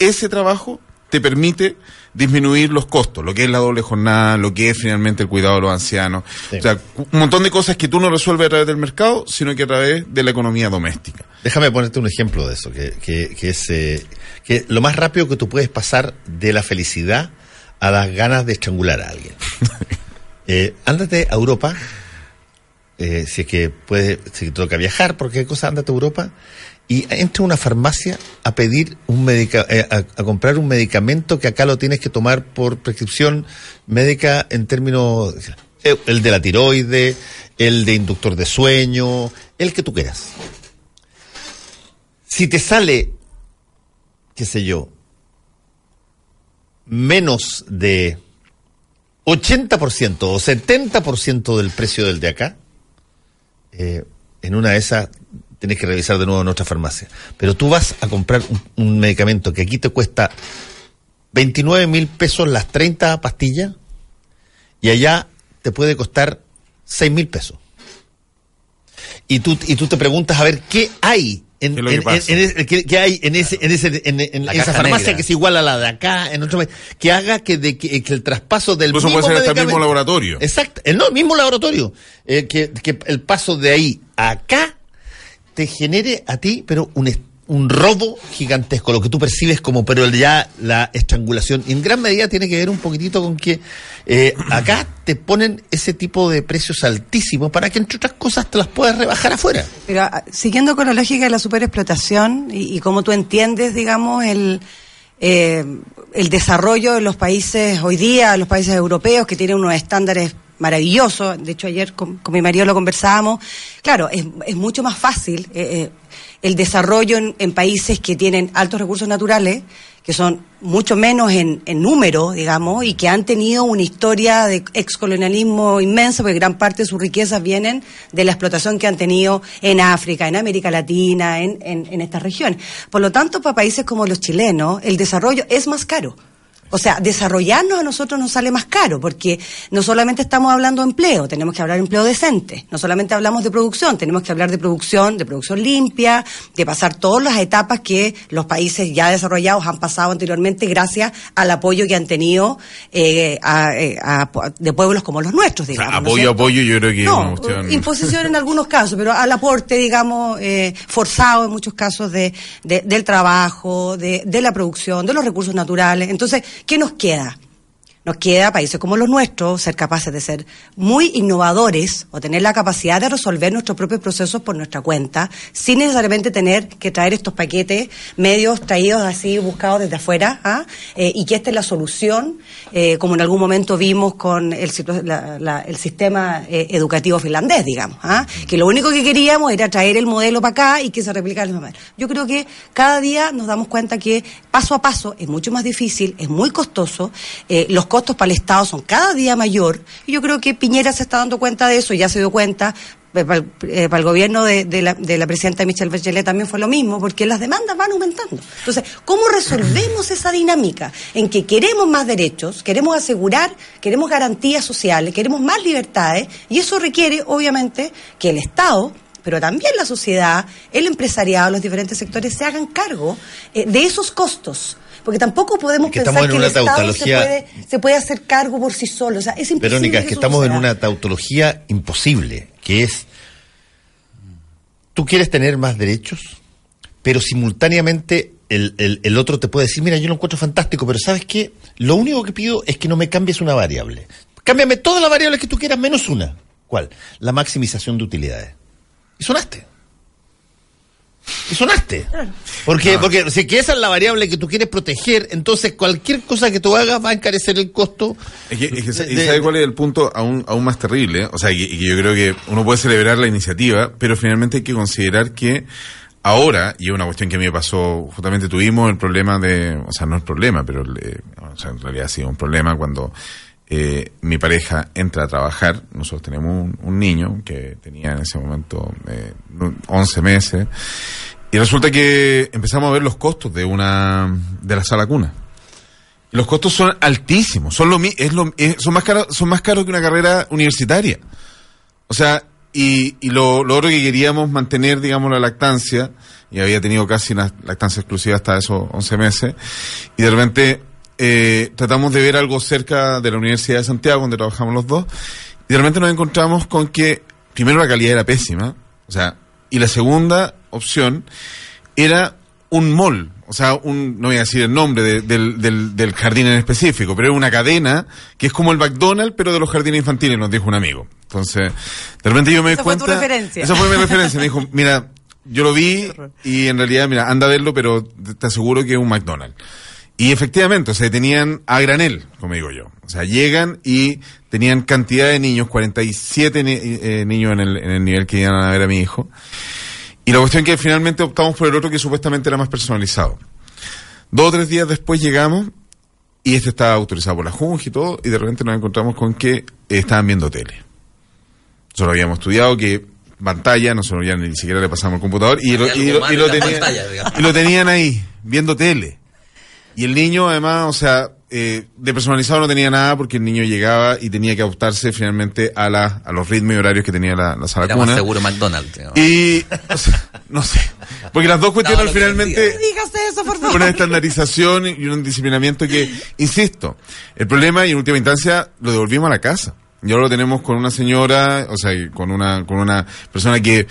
ese trabajo te permite disminuir los costos, lo que es la doble jornada, lo que es finalmente el cuidado de los ancianos. Sí. O sea, un montón de cosas que tú no resuelves a través del mercado, sino que a través de la economía doméstica. Déjame ponerte un ejemplo de eso, que, que, que es eh, que lo más rápido que tú puedes pasar de la felicidad a las ganas de estrangular a alguien. [LAUGHS] Eh, ándate a Europa, eh, si es que puede, si te toca viajar, porque cosa, ándate a Europa y entra a una farmacia a pedir un medica, eh, a, comprar un medicamento que acá lo tienes que tomar por prescripción médica en términos, eh, el de la tiroide, el de inductor de sueño, el que tú quieras. Si te sale, qué sé yo, menos de 80% o 70% del precio del de acá, eh, en una de esas tienes que revisar de nuevo en nuestra farmacia. Pero tú vas a comprar un, un medicamento que aquí te cuesta 29 mil pesos las 30 pastillas y allá te puede costar 6 mil pesos. Y tú, y tú te preguntas a ver qué hay en, ¿Qué que en- hay en ese, en ese, en, esa farmacia negra. que es igual a la de acá, en otro país, que haga que, de, que, que el traspaso del Incluso mismo puede ser hasta el mismo laboratorio. Exacto, el no, el mismo laboratorio. Eh, que, que el paso de ahí a acá te genere a ti, pero un, un robo gigantesco, lo que tú percibes como, pero ya la estrangulación. Y en gran medida tiene que ver un poquitito con que eh, acá te ponen ese tipo de precios altísimos para que, entre otras cosas, te las puedas rebajar afuera. Pero ah, siguiendo con la lógica de la superexplotación y, y cómo tú entiendes, digamos, el, eh, el desarrollo de los países hoy día, los países europeos que tienen unos estándares maravillosos, de hecho ayer con, mi marido lo conversábamos, claro, es, mucho más fácil eh, eh, el desarrollo en, en países que tienen altos recursos naturales, que son mucho menos en, en número, digamos, y que han tenido una historia de excolonialismo inmenso, porque gran parte de sus riquezas vienen de la explotación que han tenido en África, en América Latina, en, en, en estas regiones. Por lo tanto, para países como los chilenos, el desarrollo es más caro. O sea, desarrollarnos a nosotros nos sale más caro, porque no solamente estamos hablando de empleo, tenemos que hablar de empleo decente, no solamente hablamos de producción, tenemos que hablar de producción, de producción limpia, de pasar todas las etapas que los países ya desarrollados han pasado anteriormente gracias al apoyo que han tenido eh, a- eh, a- de pueblos como los nuestros, O sea, digamos. ¿no es apoyo, apoyo, yo creo que es una No, cuestión- imposición en algunos casos, pero al aporte, digamos, eh, forzado en muchos casos de, de- del trabajo, de, de la producción, de los recursos naturales. Entonces, ¿qué nos queda? Nos queda países como los nuestros ser capaces de ser muy innovadores o tener la capacidad de resolver nuestros propios procesos por nuestra cuenta, sin necesariamente tener que traer estos paquetes medios traídos así, buscados desde afuera, ¿ah? Eh, y que esta es la solución, eh, como en algún momento vimos con el, la- la- el sistema eh, educativo finlandés, digamos, ¿ah? que lo único que queríamos era traer el modelo para acá y que se replicara de manera. Yo creo que cada día nos damos cuenta que paso a paso es mucho más difícil, es muy costoso, eh, los costos para el Estado son cada día mayor, y yo creo que Piñera se está dando cuenta de eso, ya se dio cuenta, eh, para el, eh, gobierno de, de la, de la presidenta Michelle Bachelet también fue lo mismo, porque las demandas van aumentando. Entonces, ¿cómo resolvemos esa dinámica en que queremos más derechos, queremos asegurar, queremos garantías sociales, queremos más libertades, y eso requiere, obviamente, que el Estado pero también la sociedad, el empresariado, los diferentes sectores se hagan cargo eh, de esos costos. Porque tampoco podemos Es que pensar que el una Estado se puede, se puede hacer cargo por sí solo. O sea, es imposible. Verónica, es que estamos en una tautología imposible, que es, tú quieres tener más derechos, pero simultáneamente el, el- el otro te puede decir, mira, yo lo encuentro fantástico, pero ¿sabes qué? Lo único que pido es que no me cambies una variable. Cámbiame todas las variables que tú quieras menos una. ¿Cuál? La maximización de utilidades. Y sonaste. Y sonaste. Porque, porque si que esa es la variable que tú quieres proteger, entonces cualquier cosa que tú hagas va a encarecer el costo. Es que, es que sa- de- ¿y de- sabe cuál es el punto aún, aún más terrible? O sea, que yo creo que uno puede celebrar la iniciativa, pero finalmente hay que considerar que ahora, y es una cuestión que a mí me pasó, justamente tuvimos el problema de, o sea, no el problema, pero eh, o sea, en realidad ha sido un problema cuando eh, mi pareja entra a trabajar, nosotros tenemos un, un niño que tenía en ese momento eh, 11 meses, y resulta que empezamos a ver los costos de una, de la sala cuna. Los costos son altísimos, son lo es lo, son más caros, son más caros que una carrera universitaria. O sea, y, y lo, lo otro que queríamos mantener, digamos, la lactancia, y había tenido casi una lactancia exclusiva hasta esos 11 meses, y de repente eh, tratamos de ver algo cerca de la Universidad de Santiago, donde trabajamos los dos, y de repente nos encontramos con que, primero la calidad era pésima, o sea, y la segunda opción era un mall, o sea, un, no voy a decir el nombre de- del, del, del jardín en específico, pero es una cadena que es como el McDonald's, pero de los jardines infantiles, nos dijo un amigo. Entonces, de repente yo me di Esa fue tu cuenta. referencia. Esa fue mi referencia. Me dijo, [LAUGHS] mira, yo lo vi y en realidad, mira, anda a verlo, pero te aseguro que es un McDonald's. Y efectivamente, o sea, tenían a granel, como digo yo. O sea, llegan y tenían cantidad de niños, 47 ni- eh, niños en el, en el nivel que iban a ver a mi hijo. Y la cuestión es que finalmente optamos por el otro que supuestamente era más personalizado. Dos o tres días después llegamos y este estaba autorizado por la Junji y todo, y de repente nos encontramos con que eh, estaban viendo tele. Nosotros habíamos estudiado que pantalla, nosotros ya ni siquiera le pasamos el computador y lo, y algo lo- más y de lo la tenía- pantalla, digamos. y lo tenían ahí, viendo tele. Y el niño, además, o sea, eh, de personalizado no tenía nada porque el niño llegaba y tenía que adaptarse finalmente a, la, a los ritmos y horarios que tenía la, la sala Era más cuna. seguro McDonald's. Y, o sea, [LAUGHS] no sé. Porque las dos cuestiones No, finalmente eso, por favor. una estandarización y un disciplinamiento que, insisto, el problema y en última instancia lo devolvimos a la casa. Y ahora lo tenemos con una señora, o sea, con una, con una persona que,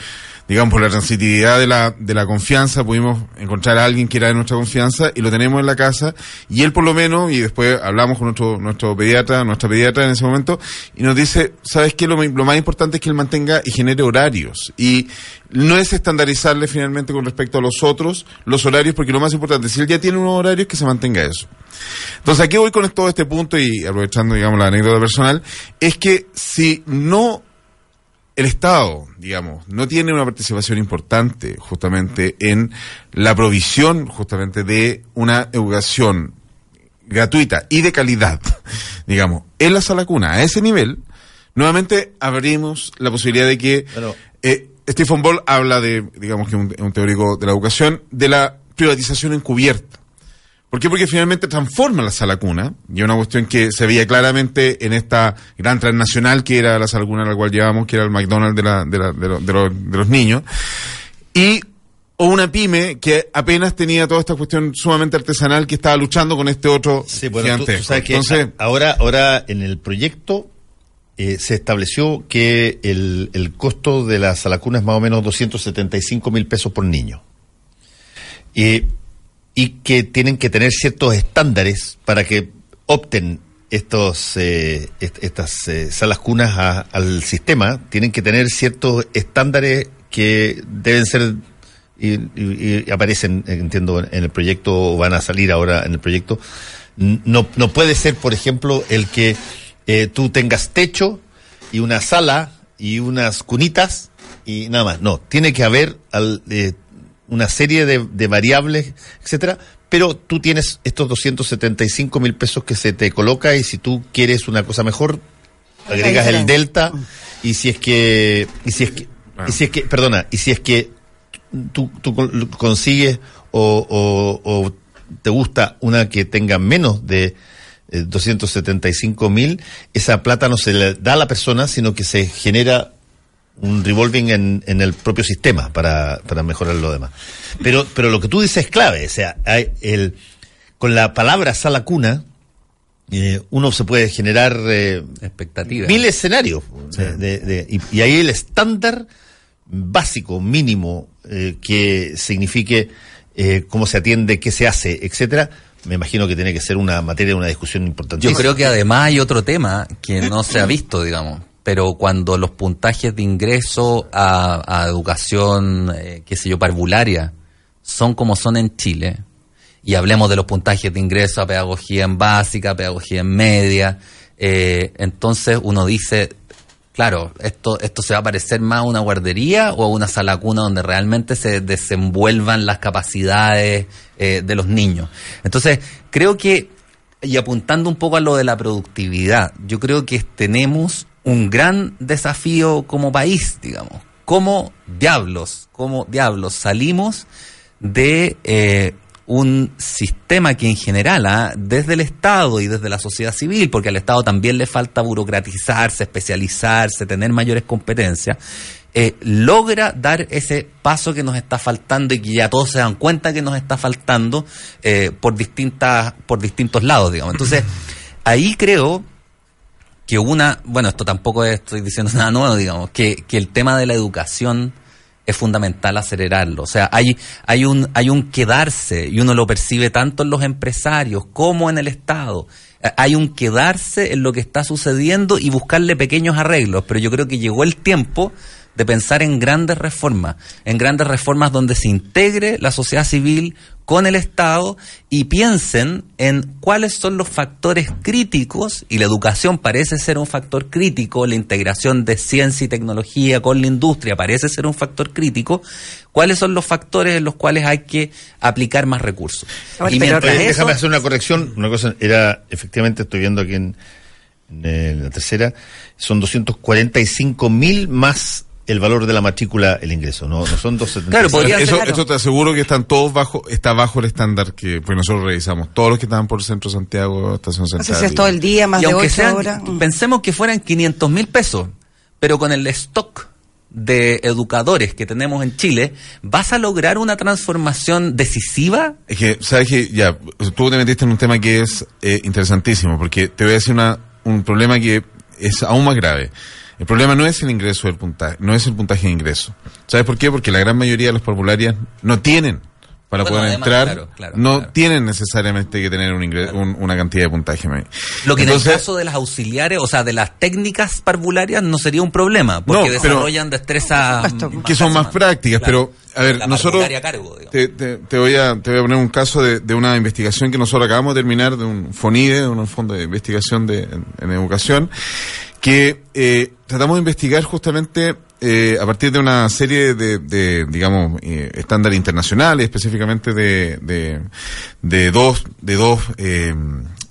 digamos, por la transitividad de la, de la confianza, pudimos encontrar a alguien que era de nuestra confianza y lo tenemos en la casa. Y él por lo menos, y después hablamos con nuestro, nuestro pediatra, nuestra pediatra en ese momento, y nos dice, ¿sabes qué? Lo, más importante es que él mantenga y genere horarios. Y no es estandarizarle finalmente con respecto a los otros los horarios, porque lo más importante, si él ya tiene unos horarios, que se mantenga eso. Entonces, aquí voy con todo este punto y aprovechando, digamos, la anécdota personal, es que si no el Estado, digamos, no tiene una participación importante justamente en la provisión justamente de una educación gratuita y de calidad, [LAUGHS] digamos, en la sala cuna, a ese nivel, nuevamente abrimos la posibilidad de que Bueno. eh, Stephen Ball habla de, digamos que un, un teórico de la educación, de la privatización encubierta. ¿Por qué? Porque finalmente transforma la sala cuna, y una cuestión que se veía claramente en esta gran transnacional que era la sala cuna a la cual llevamos, que era el McDonald's de, la, de, la- de, lo- de los, de los niños, y o una pyme que apenas tenía toda esta cuestión sumamente artesanal que estaba luchando con este otro Sí, bueno, tú, tú gigantesco. sabes que Entonces, ahora, ahora en el proyecto eh, se estableció que el, el costo de la salacuna es más o menos 275 mil pesos por niño. Eh, y que tienen que tener ciertos estándares para que opten estos eh, est- estas eh, salas cunas a- al sistema. Tienen que tener ciertos estándares que deben ser y, y- y aparecen, entiendo, en el proyecto o van a salir ahora en el proyecto. No, no puede ser, por ejemplo, el que eh, tú tengas techo y una sala y unas cunitas y nada más. No, tiene que haber al- eh, una serie de, de variables, etcétera, pero tú tienes estos 275 mil pesos que se te coloca y si tú quieres una cosa mejor, agregas el delta y si es que y si es que y si es que perdona y si es que tú, tú con- consigues o, o- o te gusta una que tenga menos de eh, 275 mil, esa plata no se le da a la persona, sino que se genera un revolving en, en el propio sistema para, para mejorar lo demás. Pero, pero lo que tú dices es clave, o sea, hay el, con la palabra sala cuna, eh, uno se puede generar eh, Expectativa. mil escenarios. de- de- de- y, y ahí el estándar básico, mínimo, eh, que signifique eh, cómo se atiende, qué se hace, etcétera, me imagino que tiene que ser una materia, una discusión importante. Yo creo que además hay otro tema que no se ha visto, digamos. Pero cuando los puntajes de ingreso a, educación, eh, qué sé yo, parvularia, son como son en Chile, y hablemos de los puntajes de ingreso a pedagogía en básica, pedagogía en media, eh, entonces uno dice, claro, esto, esto se va a parecer más a una guardería o a una sala cuna donde realmente se desenvuelvan las capacidades eh, de los niños. Entonces, creo que, y apuntando un poco a lo de la productividad, yo creo que tenemos un gran desafío como país, digamos. ¿Cómo diablos, cómo diablos salimos de eh, un sistema que en general, ah, desde el Estado y desde la sociedad civil, porque al Estado también le falta burocratizarse, especializarse, tener mayores competencias, eh, logra dar ese paso que nos está faltando y que ya todos se dan cuenta que nos está faltando eh, por distintas por distintos lados, digamos. Entonces, ahí creo que una, bueno, esto tampoco es- estoy diciendo [LAUGHS] nada nuevo, digamos, que, que el tema de la educación es fundamental acelerarlo. O sea, hay, hay, un, hay un quedarse, y uno lo percibe tanto en los empresarios como en el Estado. Hay un quedarse en lo que está sucediendo y buscarle pequeños arreglos, pero yo creo que llegó el tiempo de pensar en grandes reformas, en grandes reformas donde se integre la sociedad civil con el Estado y piensen en cuáles son los factores críticos, y la educación parece ser un factor crítico, la integración de ciencia y tecnología con la industria parece ser un factor crítico, cuáles son los factores en los cuales hay que aplicar más recursos. Y mientras eso- déjame hacer una corrección. Una cosa era, efectivamente, estoy viendo aquí en, en, eh, la tercera, son 245 mil más el valor de la matrícula, el ingreso. No, no son 276. Claro, podría eso, ser- eso te aseguro que están todos bajo, está bajo el estándar que, pues nosotros revisamos, todos los que estaban por el centro de Santiago, estación No sé central. si es y- todo el día, más y de aunque ocho sean, horas. Mm. pensemos que fueran 500 mil pesos, pero con el stock de educadores que tenemos en Chile, ¿vas a lograr una transformación decisiva? Es que, ¿sabes que Ya, tú te metiste en un tema que es eh, interesantísimo, porque te voy a decir una, un problema que es aún más grave. El problema no es el ingreso del puntaje, no es el puntaje de ingreso. ¿Sabes por qué? Porque la gran mayoría de las parvularias no tienen para Bueno, poder además, entrar, claro, claro, no claro. tienen necesariamente que tener un ingre- un- una cantidad de puntaje. Lo que en el caso de las auxiliares, o sea, de las técnicas parvularias, no sería un problema, porque No, pero- desarrollan destreza Por supuesto. que son más prácticas, Claro. pero a ver, La nosotros a cargo, te, te- te voy a te voy a poner un caso de, de una investigación que nosotros acabamos de terminar de un FONIDE, de un fondo de investigación de, en, en educación, que eh, tratamos de investigar justamente eh, a partir de una serie de, de, digamos, eh, estándares internacionales, específicamente de, de, de dos, de dos, eh,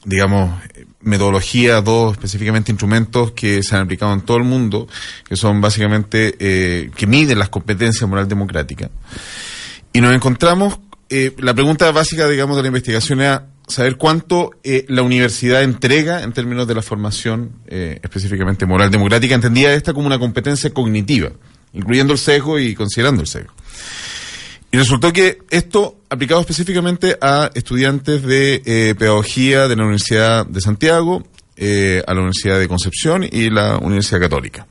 digamos, metodologías, dos específicamente instrumentos que se han aplicado en todo el mundo, que son básicamente, eh, que miden las competencias moral democrática. Y nos encontramos, eh, la pregunta básica, digamos, de la investigación era saber cuánto eh, la universidad entrega en términos de la formación eh, específicamente moral democrática, entendía esta como una competencia cognitiva, incluyendo el sesgo y considerando el sesgo. Y resultó que esto, aplicado específicamente a estudiantes de eh, pedagogía de la Universidad de Santiago, a la Universidad de Concepción y la Universidad Católica.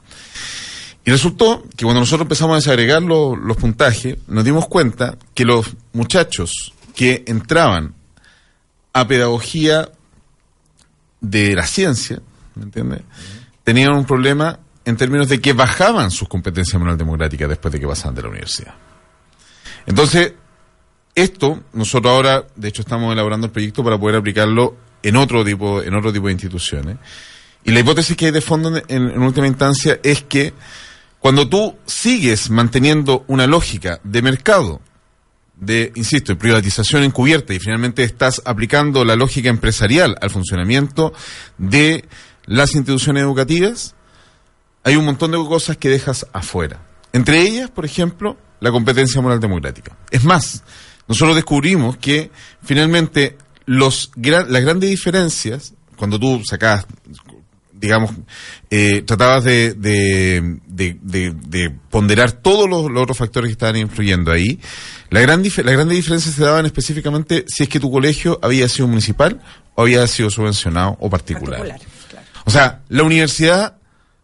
Y resultó que cuando nosotros empezamos a desagregar lo- los puntajes, nos dimos cuenta que los muchachos que entraban a pedagogía de la ciencia, ¿me entiendes? Tenían un problema en términos de que bajaban sus competencias moral democráticas después de que pasaban de la universidad. Entonces, esto, nosotros ahora, de hecho, estamos elaborando el proyecto para poder aplicarlo en otro tipo, en otro tipo de instituciones. Y la hipótesis que hay de fondo en, en- en última instancia es que cuando tú sigues manteniendo una lógica de mercado, de, insisto, privatización encubierta y finalmente estás aplicando la lógica empresarial al funcionamiento de las instituciones educativas, hay un montón de cosas que dejas afuera. Entre ellas, por ejemplo, la competencia moral democrática. Es más, nosotros descubrimos que finalmente los las grandes diferencias, cuando tú sacabas, digamos, eh, tratabas de, de, de- de- de ponderar todos los, los otros factores que estaban influyendo ahí, la gran dif- las grandes diferencias se daban específicamente si es que tu colegio había sido municipal o había sido subvencionado o particular. Particular, claro. O sea, la universidad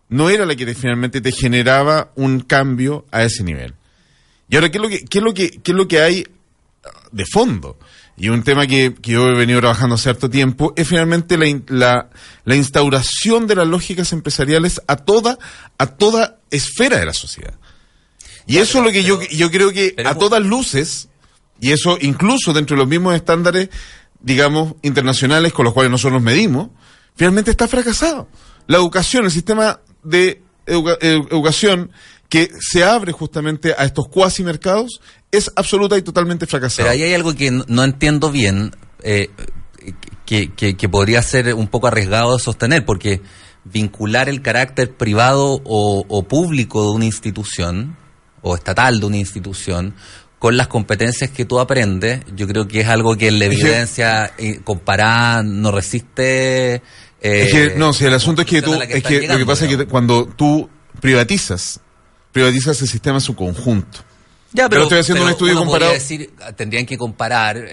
no era la que te- finalmente te generaba un cambio a ese nivel. Y ahora, ¿qué es lo que, qué es lo que, qué es lo que hay de fondo? Y un tema que, que yo he venido trabajando hace harto tiempo es finalmente la, la, la instauración de las lógicas empresariales a toda, a toda esfera de la sociedad. Y eso es lo que yo, yo creo que pero- a todas luces, y eso incluso dentro de los mismos estándares, digamos, internacionales con los cuales nosotros nos medimos, finalmente está fracasado. La educación, el sistema de educa- edu- educación que se abre justamente a estos cuasi mercados es absoluta y totalmente fracasado. Pero ahí hay algo que no, entiendo bien, eh, que, que- que podría ser un poco arriesgado de sostener, porque vincular el carácter privado o, o público de una institución, o estatal de una institución, con las competencias que tú aprendes, yo creo que es algo que en la evidencia eh, comparada no resiste... eh, es que, no, si el asunto es que tú, es que lo que pasa es que cuando tú privatizas, privatizas el sistema en su conjunto. Ya, Pero estoy haciendo un estudio comparado- decir, tendrían que comparar, eh,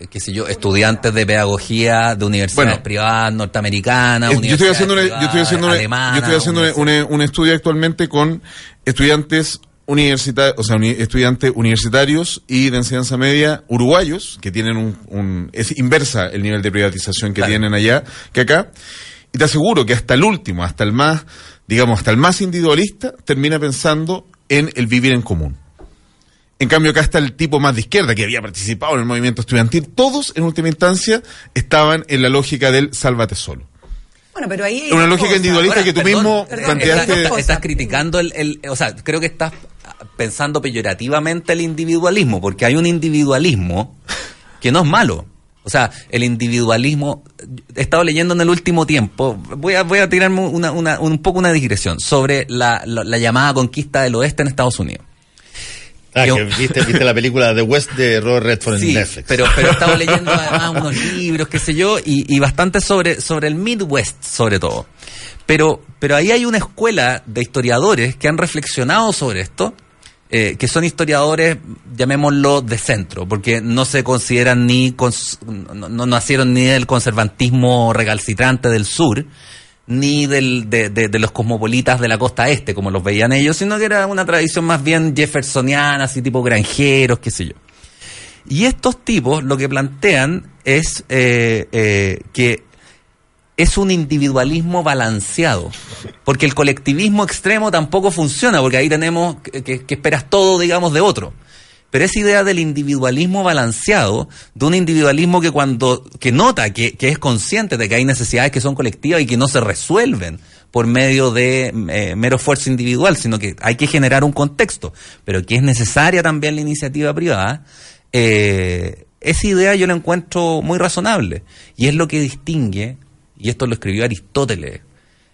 eh, qué sé yo, estudiantes de pedagogía de universidades Bueno. privadas norteamericanas, Es- yo estoy haciendo, una- yo estoy haciendo, yo estoy haciendo un estudio actualmente con estudiantes universita o sea, uni- estudiantes universitarios y de enseñanza media uruguayos, que tienen un, un- es inversa el nivel de privatización que Claro. tienen allá que acá. Y te aseguro que hasta el último, hasta el más, digamos, hasta el más individualista, termina pensando en el vivir en común. En cambio, acá está el tipo más de izquierda que había participado en el movimiento estudiantil. Todos, en última instancia, estaban en la lógica del sálvate solo. Bueno, pero ahí hay una lógica individualista que tú perdón, mismo perdón, planteaste. Estás, estás criticando el, el- O sea, creo que estás pensando peyorativamente el individualismo, porque hay un individualismo que no es malo. O sea, el individualismo. He estado leyendo en el último tiempo. Voy a, voy a tirarme una, una- un poco una digresión sobre la, la- la llamada conquista del oeste en Estados Unidos. Ah, que viste, viste la película The West de Robert Redford Sí, en Netflix. pero, pero he estado [LAUGHS] leyendo además unos libros, qué sé yo, y, y bastante sobre, sobre el Midwest, sobre todo. Pero, pero ahí hay una escuela de historiadores que han reflexionado sobre esto, eh, que son historiadores, llamémoslo, de centro, porque no se consideran ni, cons- no, no nacieron ni del conservantismo recalcitrante del sur, ni del, de, de- los cosmopolitas de la costa este, como los veían ellos, sino que era una tradición más bien jeffersoniana, así tipo granjeros, qué sé yo. Y estos tipos lo que plantean es eh, eh, que es un individualismo balanceado, porque el colectivismo extremo tampoco funciona, porque ahí tenemos que, que- que esperas todo, digamos, de otro. Pero esa idea del individualismo balanceado, de un individualismo que cuando, que nota, que, que es consciente de que hay necesidades que son colectivas y que no se resuelven por medio de eh, mero esfuerzo individual, sino que hay que generar un contexto, pero que es necesaria también la iniciativa privada, eh, esa idea yo la encuentro muy razonable. Y es lo que distingue, y esto lo escribió Aristóteles,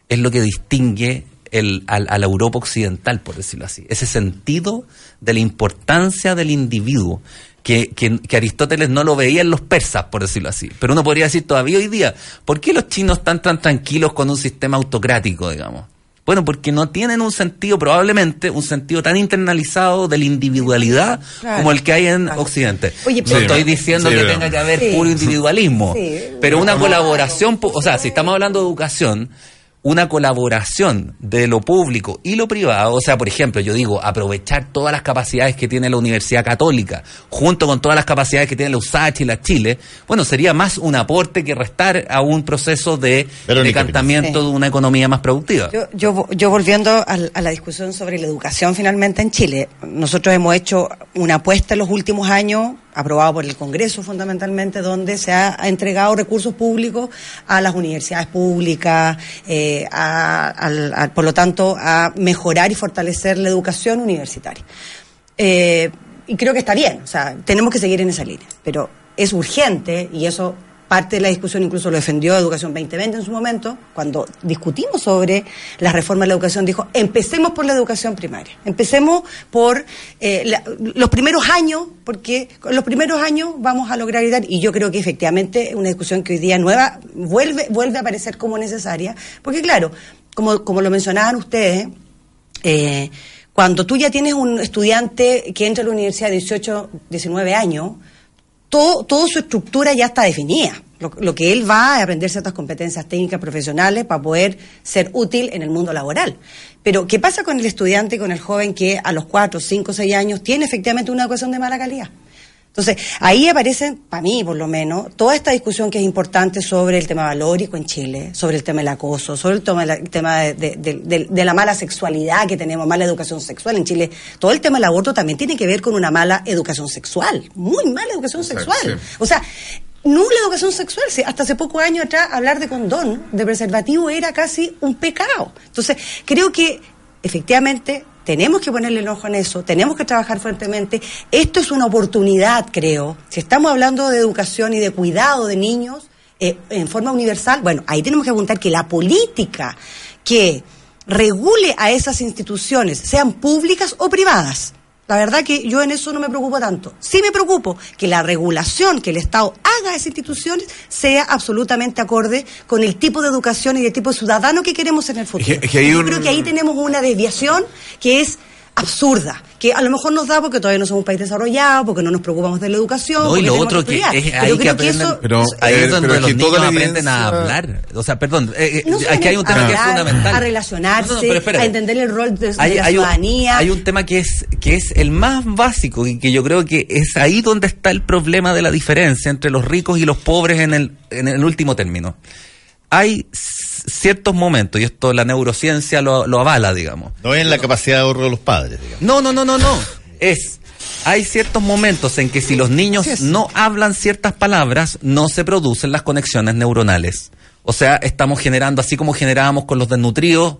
es lo que distingue el, al- a la Europa occidental, por decirlo así. Ese sentido de la importancia del individuo, que, que- que Aristóteles no lo veía en los persas, por decirlo así. Pero uno podría decir todavía hoy día, ¿por qué los chinos están tan tranquilos con un sistema autocrático, digamos? Bueno, porque no tienen un sentido, probablemente, un sentido tan internalizado de la individualidad Claro. como el que hay en Occidente. Oye, no estoy diciendo Sí, que tenga que haber Sí. puro individualismo, Sí. pero una colaboración, pu- o sea, si estamos hablando de educación, una colaboración de lo público y lo privado, o sea, por ejemplo, yo digo, aprovechar todas las capacidades que tiene la Universidad Católica, junto con todas las capacidades que tiene la USACH y la Chile, bueno, sería más un aporte que restar a un proceso de decantamiento Sí. de una economía más productiva. Yo, yo, yo volviendo al- a, la discusión sobre la educación finalmente en Chile, nosotros hemos hecho una apuesta en los últimos años, aprobado por el Congreso fundamentalmente, donde se ha, entregado recursos públicos a las universidades públicas, eh, a- al- al- por lo tanto, a mejorar y fortalecer la educación universitaria. Eh, y creo que está bien, o sea, tenemos que seguir en esa línea, pero es urgente y eso parte de la discusión incluso lo defendió Educación 2020 en su momento, cuando discutimos sobre la reforma de la educación, dijo, empecemos por la educación primaria, empecemos por eh, la- los primeros años, porque los primeros años vamos a lograr dar, y yo creo que efectivamente es una discusión que hoy día nueva vuelve, vuelve a aparecer como necesaria, porque claro, como, como lo mencionaban ustedes, eh, cuando tú ya tienes un estudiante que entra a la universidad de 18, 19 años, todo, toda su estructura ya está definida. Lo, lo que él va a aprender ciertas competencias técnicas profesionales para poder ser útil en el mundo laboral. Pero, ¿qué pasa con el estudiante con el joven que a los 4, 5, 6 años tiene efectivamente una educación de mala calidad? Entonces, ahí aparece, para mí por lo menos, toda esta discusión que es importante sobre el tema valórico en Chile, sobre el tema del acoso, sobre el tema, de la- el tema de, de- de- de- de la mala sexualidad que tenemos, mala educación sexual en Chile. Todo el tema del aborto también tiene que ver con una mala educación sexual, muy mala educación Exacto, sexual. sí. O sea, nula educación sexual. Si hasta hace pocos años atrás hablar de condón, de preservativo, era casi un pecado. Entonces, creo que efectivamente tenemos que ponerle el ojo en eso, tenemos que trabajar fuertemente. Esto es una oportunidad, creo. Si estamos hablando de educación y de cuidado de niños eh, en forma universal, bueno, ahí tenemos que apuntar que la política que regule a esas instituciones, sean públicas o privadas, la verdad que yo en eso no me preocupo tanto. Sí me preocupo que la regulación que el Estado haga a esas instituciones sea absolutamente acorde con el tipo de educación y el tipo de ciudadano que queremos en el futuro. Yo un- creo que ahí tenemos una desviación que es absurda, que que a lo mejor nos da porque todavía no somos un país desarrollado, porque no nos preocupamos de la educación. No, y lo otro que estudiar. es Pero ahí yo que creo aprenden, eso- Pero- eso- ahí es donde los que niños aprenden a hablar. O sea, perdón, eh, eh, No aquí hay un tema que es hablar, fundamental. a relacionarse, No, a entender el rol de, de hay, la hay un, ciudadanía. hay un tema que es que es el más básico y que yo creo que es ahí donde está el problema de la diferencia entre los ricos y los pobres en el, en el último término. Hay ciertos momentos, y esto la neurociencia lo, lo avala, digamos. No es en la capacidad de ahorro de los padres, digamos. No, no, no, no, no. Es. Hay ciertos momentos en que si los niños no hablan ciertas palabras, no se producen las conexiones neuronales. O sea, estamos generando, así como generábamos con los desnutridos,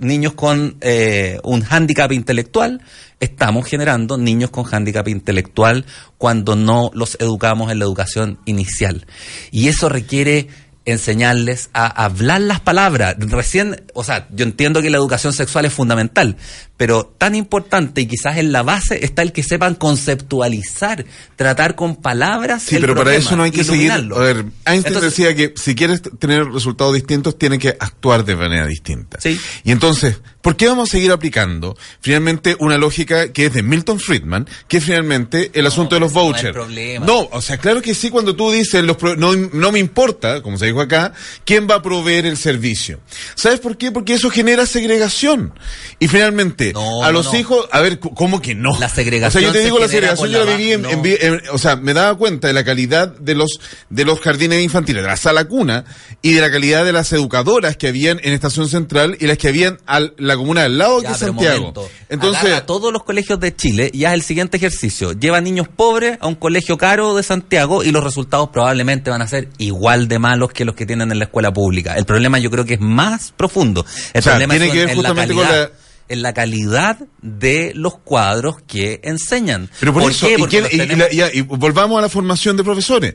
niños con eh, un hándicap intelectual, estamos generando niños con hándicap intelectual cuando no los educamos en la educación inicial. Y eso requiere enseñarles a hablar las palabras. Recién, o sea, yo entiendo que la educación sexual es fundamental, pero tan importante y quizás en la base está el que sepan conceptualizar, tratar con palabras. Sí, el pero para problema, eso no hay que seguir. A ver, Einstein Entonces, decía que si quieres tener resultados distintos, tienes que actuar de manera distinta. Sí. Y entonces, ¿por qué vamos a seguir aplicando finalmente una lógica que es de Milton Friedman, que es finalmente el asunto de los no vouchers? problema. No, o sea, claro que sí cuando tú dices, los pro- no, no me importa, como se dijo acá, quién va a proveer el servicio. ¿Sabes por qué? Porque eso genera segregación. Y finalmente, No, a los no. hijos, a ver, ¿cómo que no? La segregación O sea, yo te se digo la segregación, yo la viví en, o sea, me daba cuenta de la calidad de los de los jardines infantiles, de la sala cuna y de la calidad de las educadoras que habían en Estación Central y las que habían al la comuna al lado Ya, que es Santiago. momento. Entonces, Agarra a todos los colegios de Chile y haz el siguiente ejercicio. Lleva niños pobres a un colegio caro de Santiago y los resultados probablemente van a ser igual de malos que los que tienen en la escuela pública. El problema yo creo que es más profundo. El O sea, problema tiene es que ver en, la justamente con calidad, la- en la calidad de los cuadros que enseñan. pero por, eso, qué? ¿y, quién- la- y volvamos a la formación de profesores.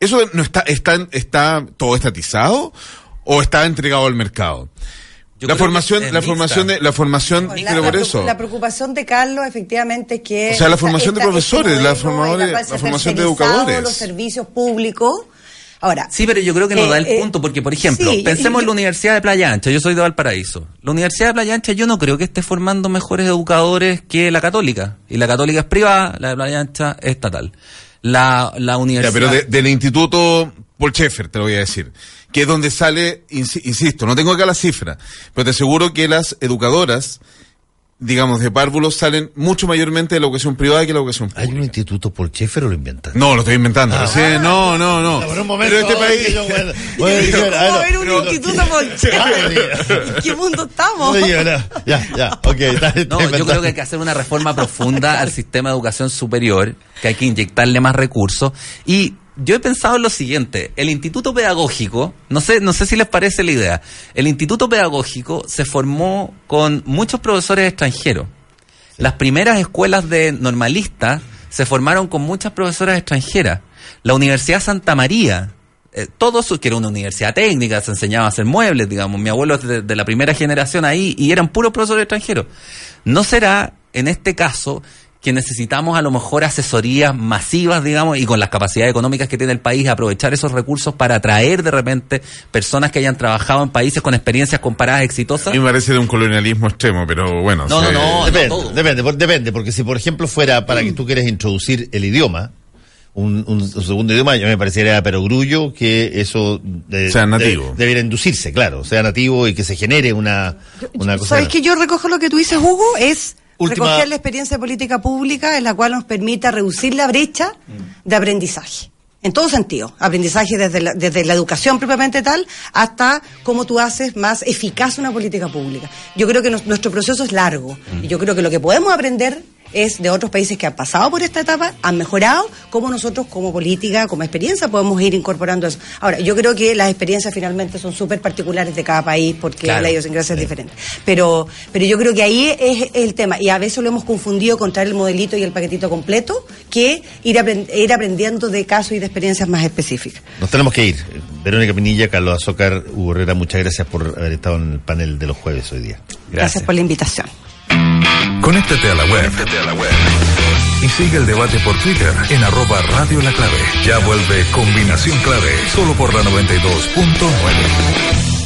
¿Eso no está, está, está todo estatizado o está entregado al mercado? Yo la formación, la formación de, la formación, La, pero la por eso. la preocupación de Carlos efectivamente es que... O sea, la esta- formación de esta- profesores, este la modelo, formadores- la formación de educadores. los servicios públicos. Ahora... Sí, pero yo creo que nos eh, da el eh, punto, porque por ejemplo, sí, pensemos yo- en la Universidad de Playa Ancha, yo soy de Valparaíso. La Universidad de Playa Ancha yo no creo que esté formando mejores educadores que la católica. Y la católica es privada, la de Playa Ancha es estatal. La, la Ya, universidad... pero de- del Instituto Paul Schaeffer, te lo voy a decir, que es donde sale, insi- insisto, no tengo acá la cifra, pero te aseguro que las educadoras, digamos, de párvulos salen mucho mayormente de la educación privada que la educación ¿Hay pública. un instituto por Sheffer o lo inventan? No, lo estoy inventando. recién, no, no, no. Por un momento, pero este país... que yo, bueno, bueno, ¿Cómo yo- va a haber un pero- instituto por ¿En [LAUGHS] qué mundo estamos? Bueno, ya, ya, ok. está- está No, yo creo que hay que hacer una reforma profunda al sistema de educación superior, que hay que inyectarle más recursos. Y yo he pensado en lo siguiente, el instituto pedagógico, no sé, no sé si les parece la idea, el instituto pedagógico se formó con muchos profesores extranjeros. Las primeras escuelas de normalistas se formaron con muchas profesoras extranjeras. La Universidad Santa María, eh, todo eso, que era una universidad técnica, se enseñaba a hacer muebles, digamos. Mi abuelo es de, de la primera generación ahí y eran puros profesores extranjeros. ¿No será, en este caso, que necesitamos a lo mejor asesorías masivas, digamos, y con las capacidades económicas que tiene el país, aprovechar esos recursos para atraer de repente personas que hayan trabajado en países con experiencias comparadas A exitosas? mí me parece de un colonialismo extremo, pero bueno. No, no, no. Depende, depende, por- depende, porque si por ejemplo fuera para que tú quieras introducir el idioma, un, un- un segundo idioma, yo me parecería perogrullo que eso de- Sea nativo. de- debiera inducirse, claro, sea nativo y que se genere una, una cosa. ¿Sabes que yo recojo lo que tú dices, Hugo? Es Recoger la experiencia de política pública en la cual nos permita reducir la brecha de aprendizaje. En todo sentido, aprendizaje desde la, desde la educación propiamente tal hasta cómo tú haces más eficaz una política pública. Yo creo que nuestro proceso es largo y yo creo que lo que podemos aprender es de otros países que han pasado por esta etapa, han mejorado, cómo nosotros como política, como experiencia podemos ir incorporando eso. Ahora, yo creo que las experiencias finalmente son súper particulares de cada país porque Claro. la idiosincrasia es diferente. Pero, pero yo creo que ahí es el tema y a veces lo hemos confundido con traer el modelito y el paquetito completo que ir, aprend- ir aprendiendo de casos y de experiencias más específicas. Nos tenemos que ir. Verónica Pinilla, Carlos Azócar, Hugo Herrera, muchas gracias por haber estado en el panel de los jueves hoy día. Gracias por la invitación. Conéctate a la web. Y sigue el debate por Twitter en arroba Radio La Clave. Ya vuelve Combinación Clave, solo por la 92.9.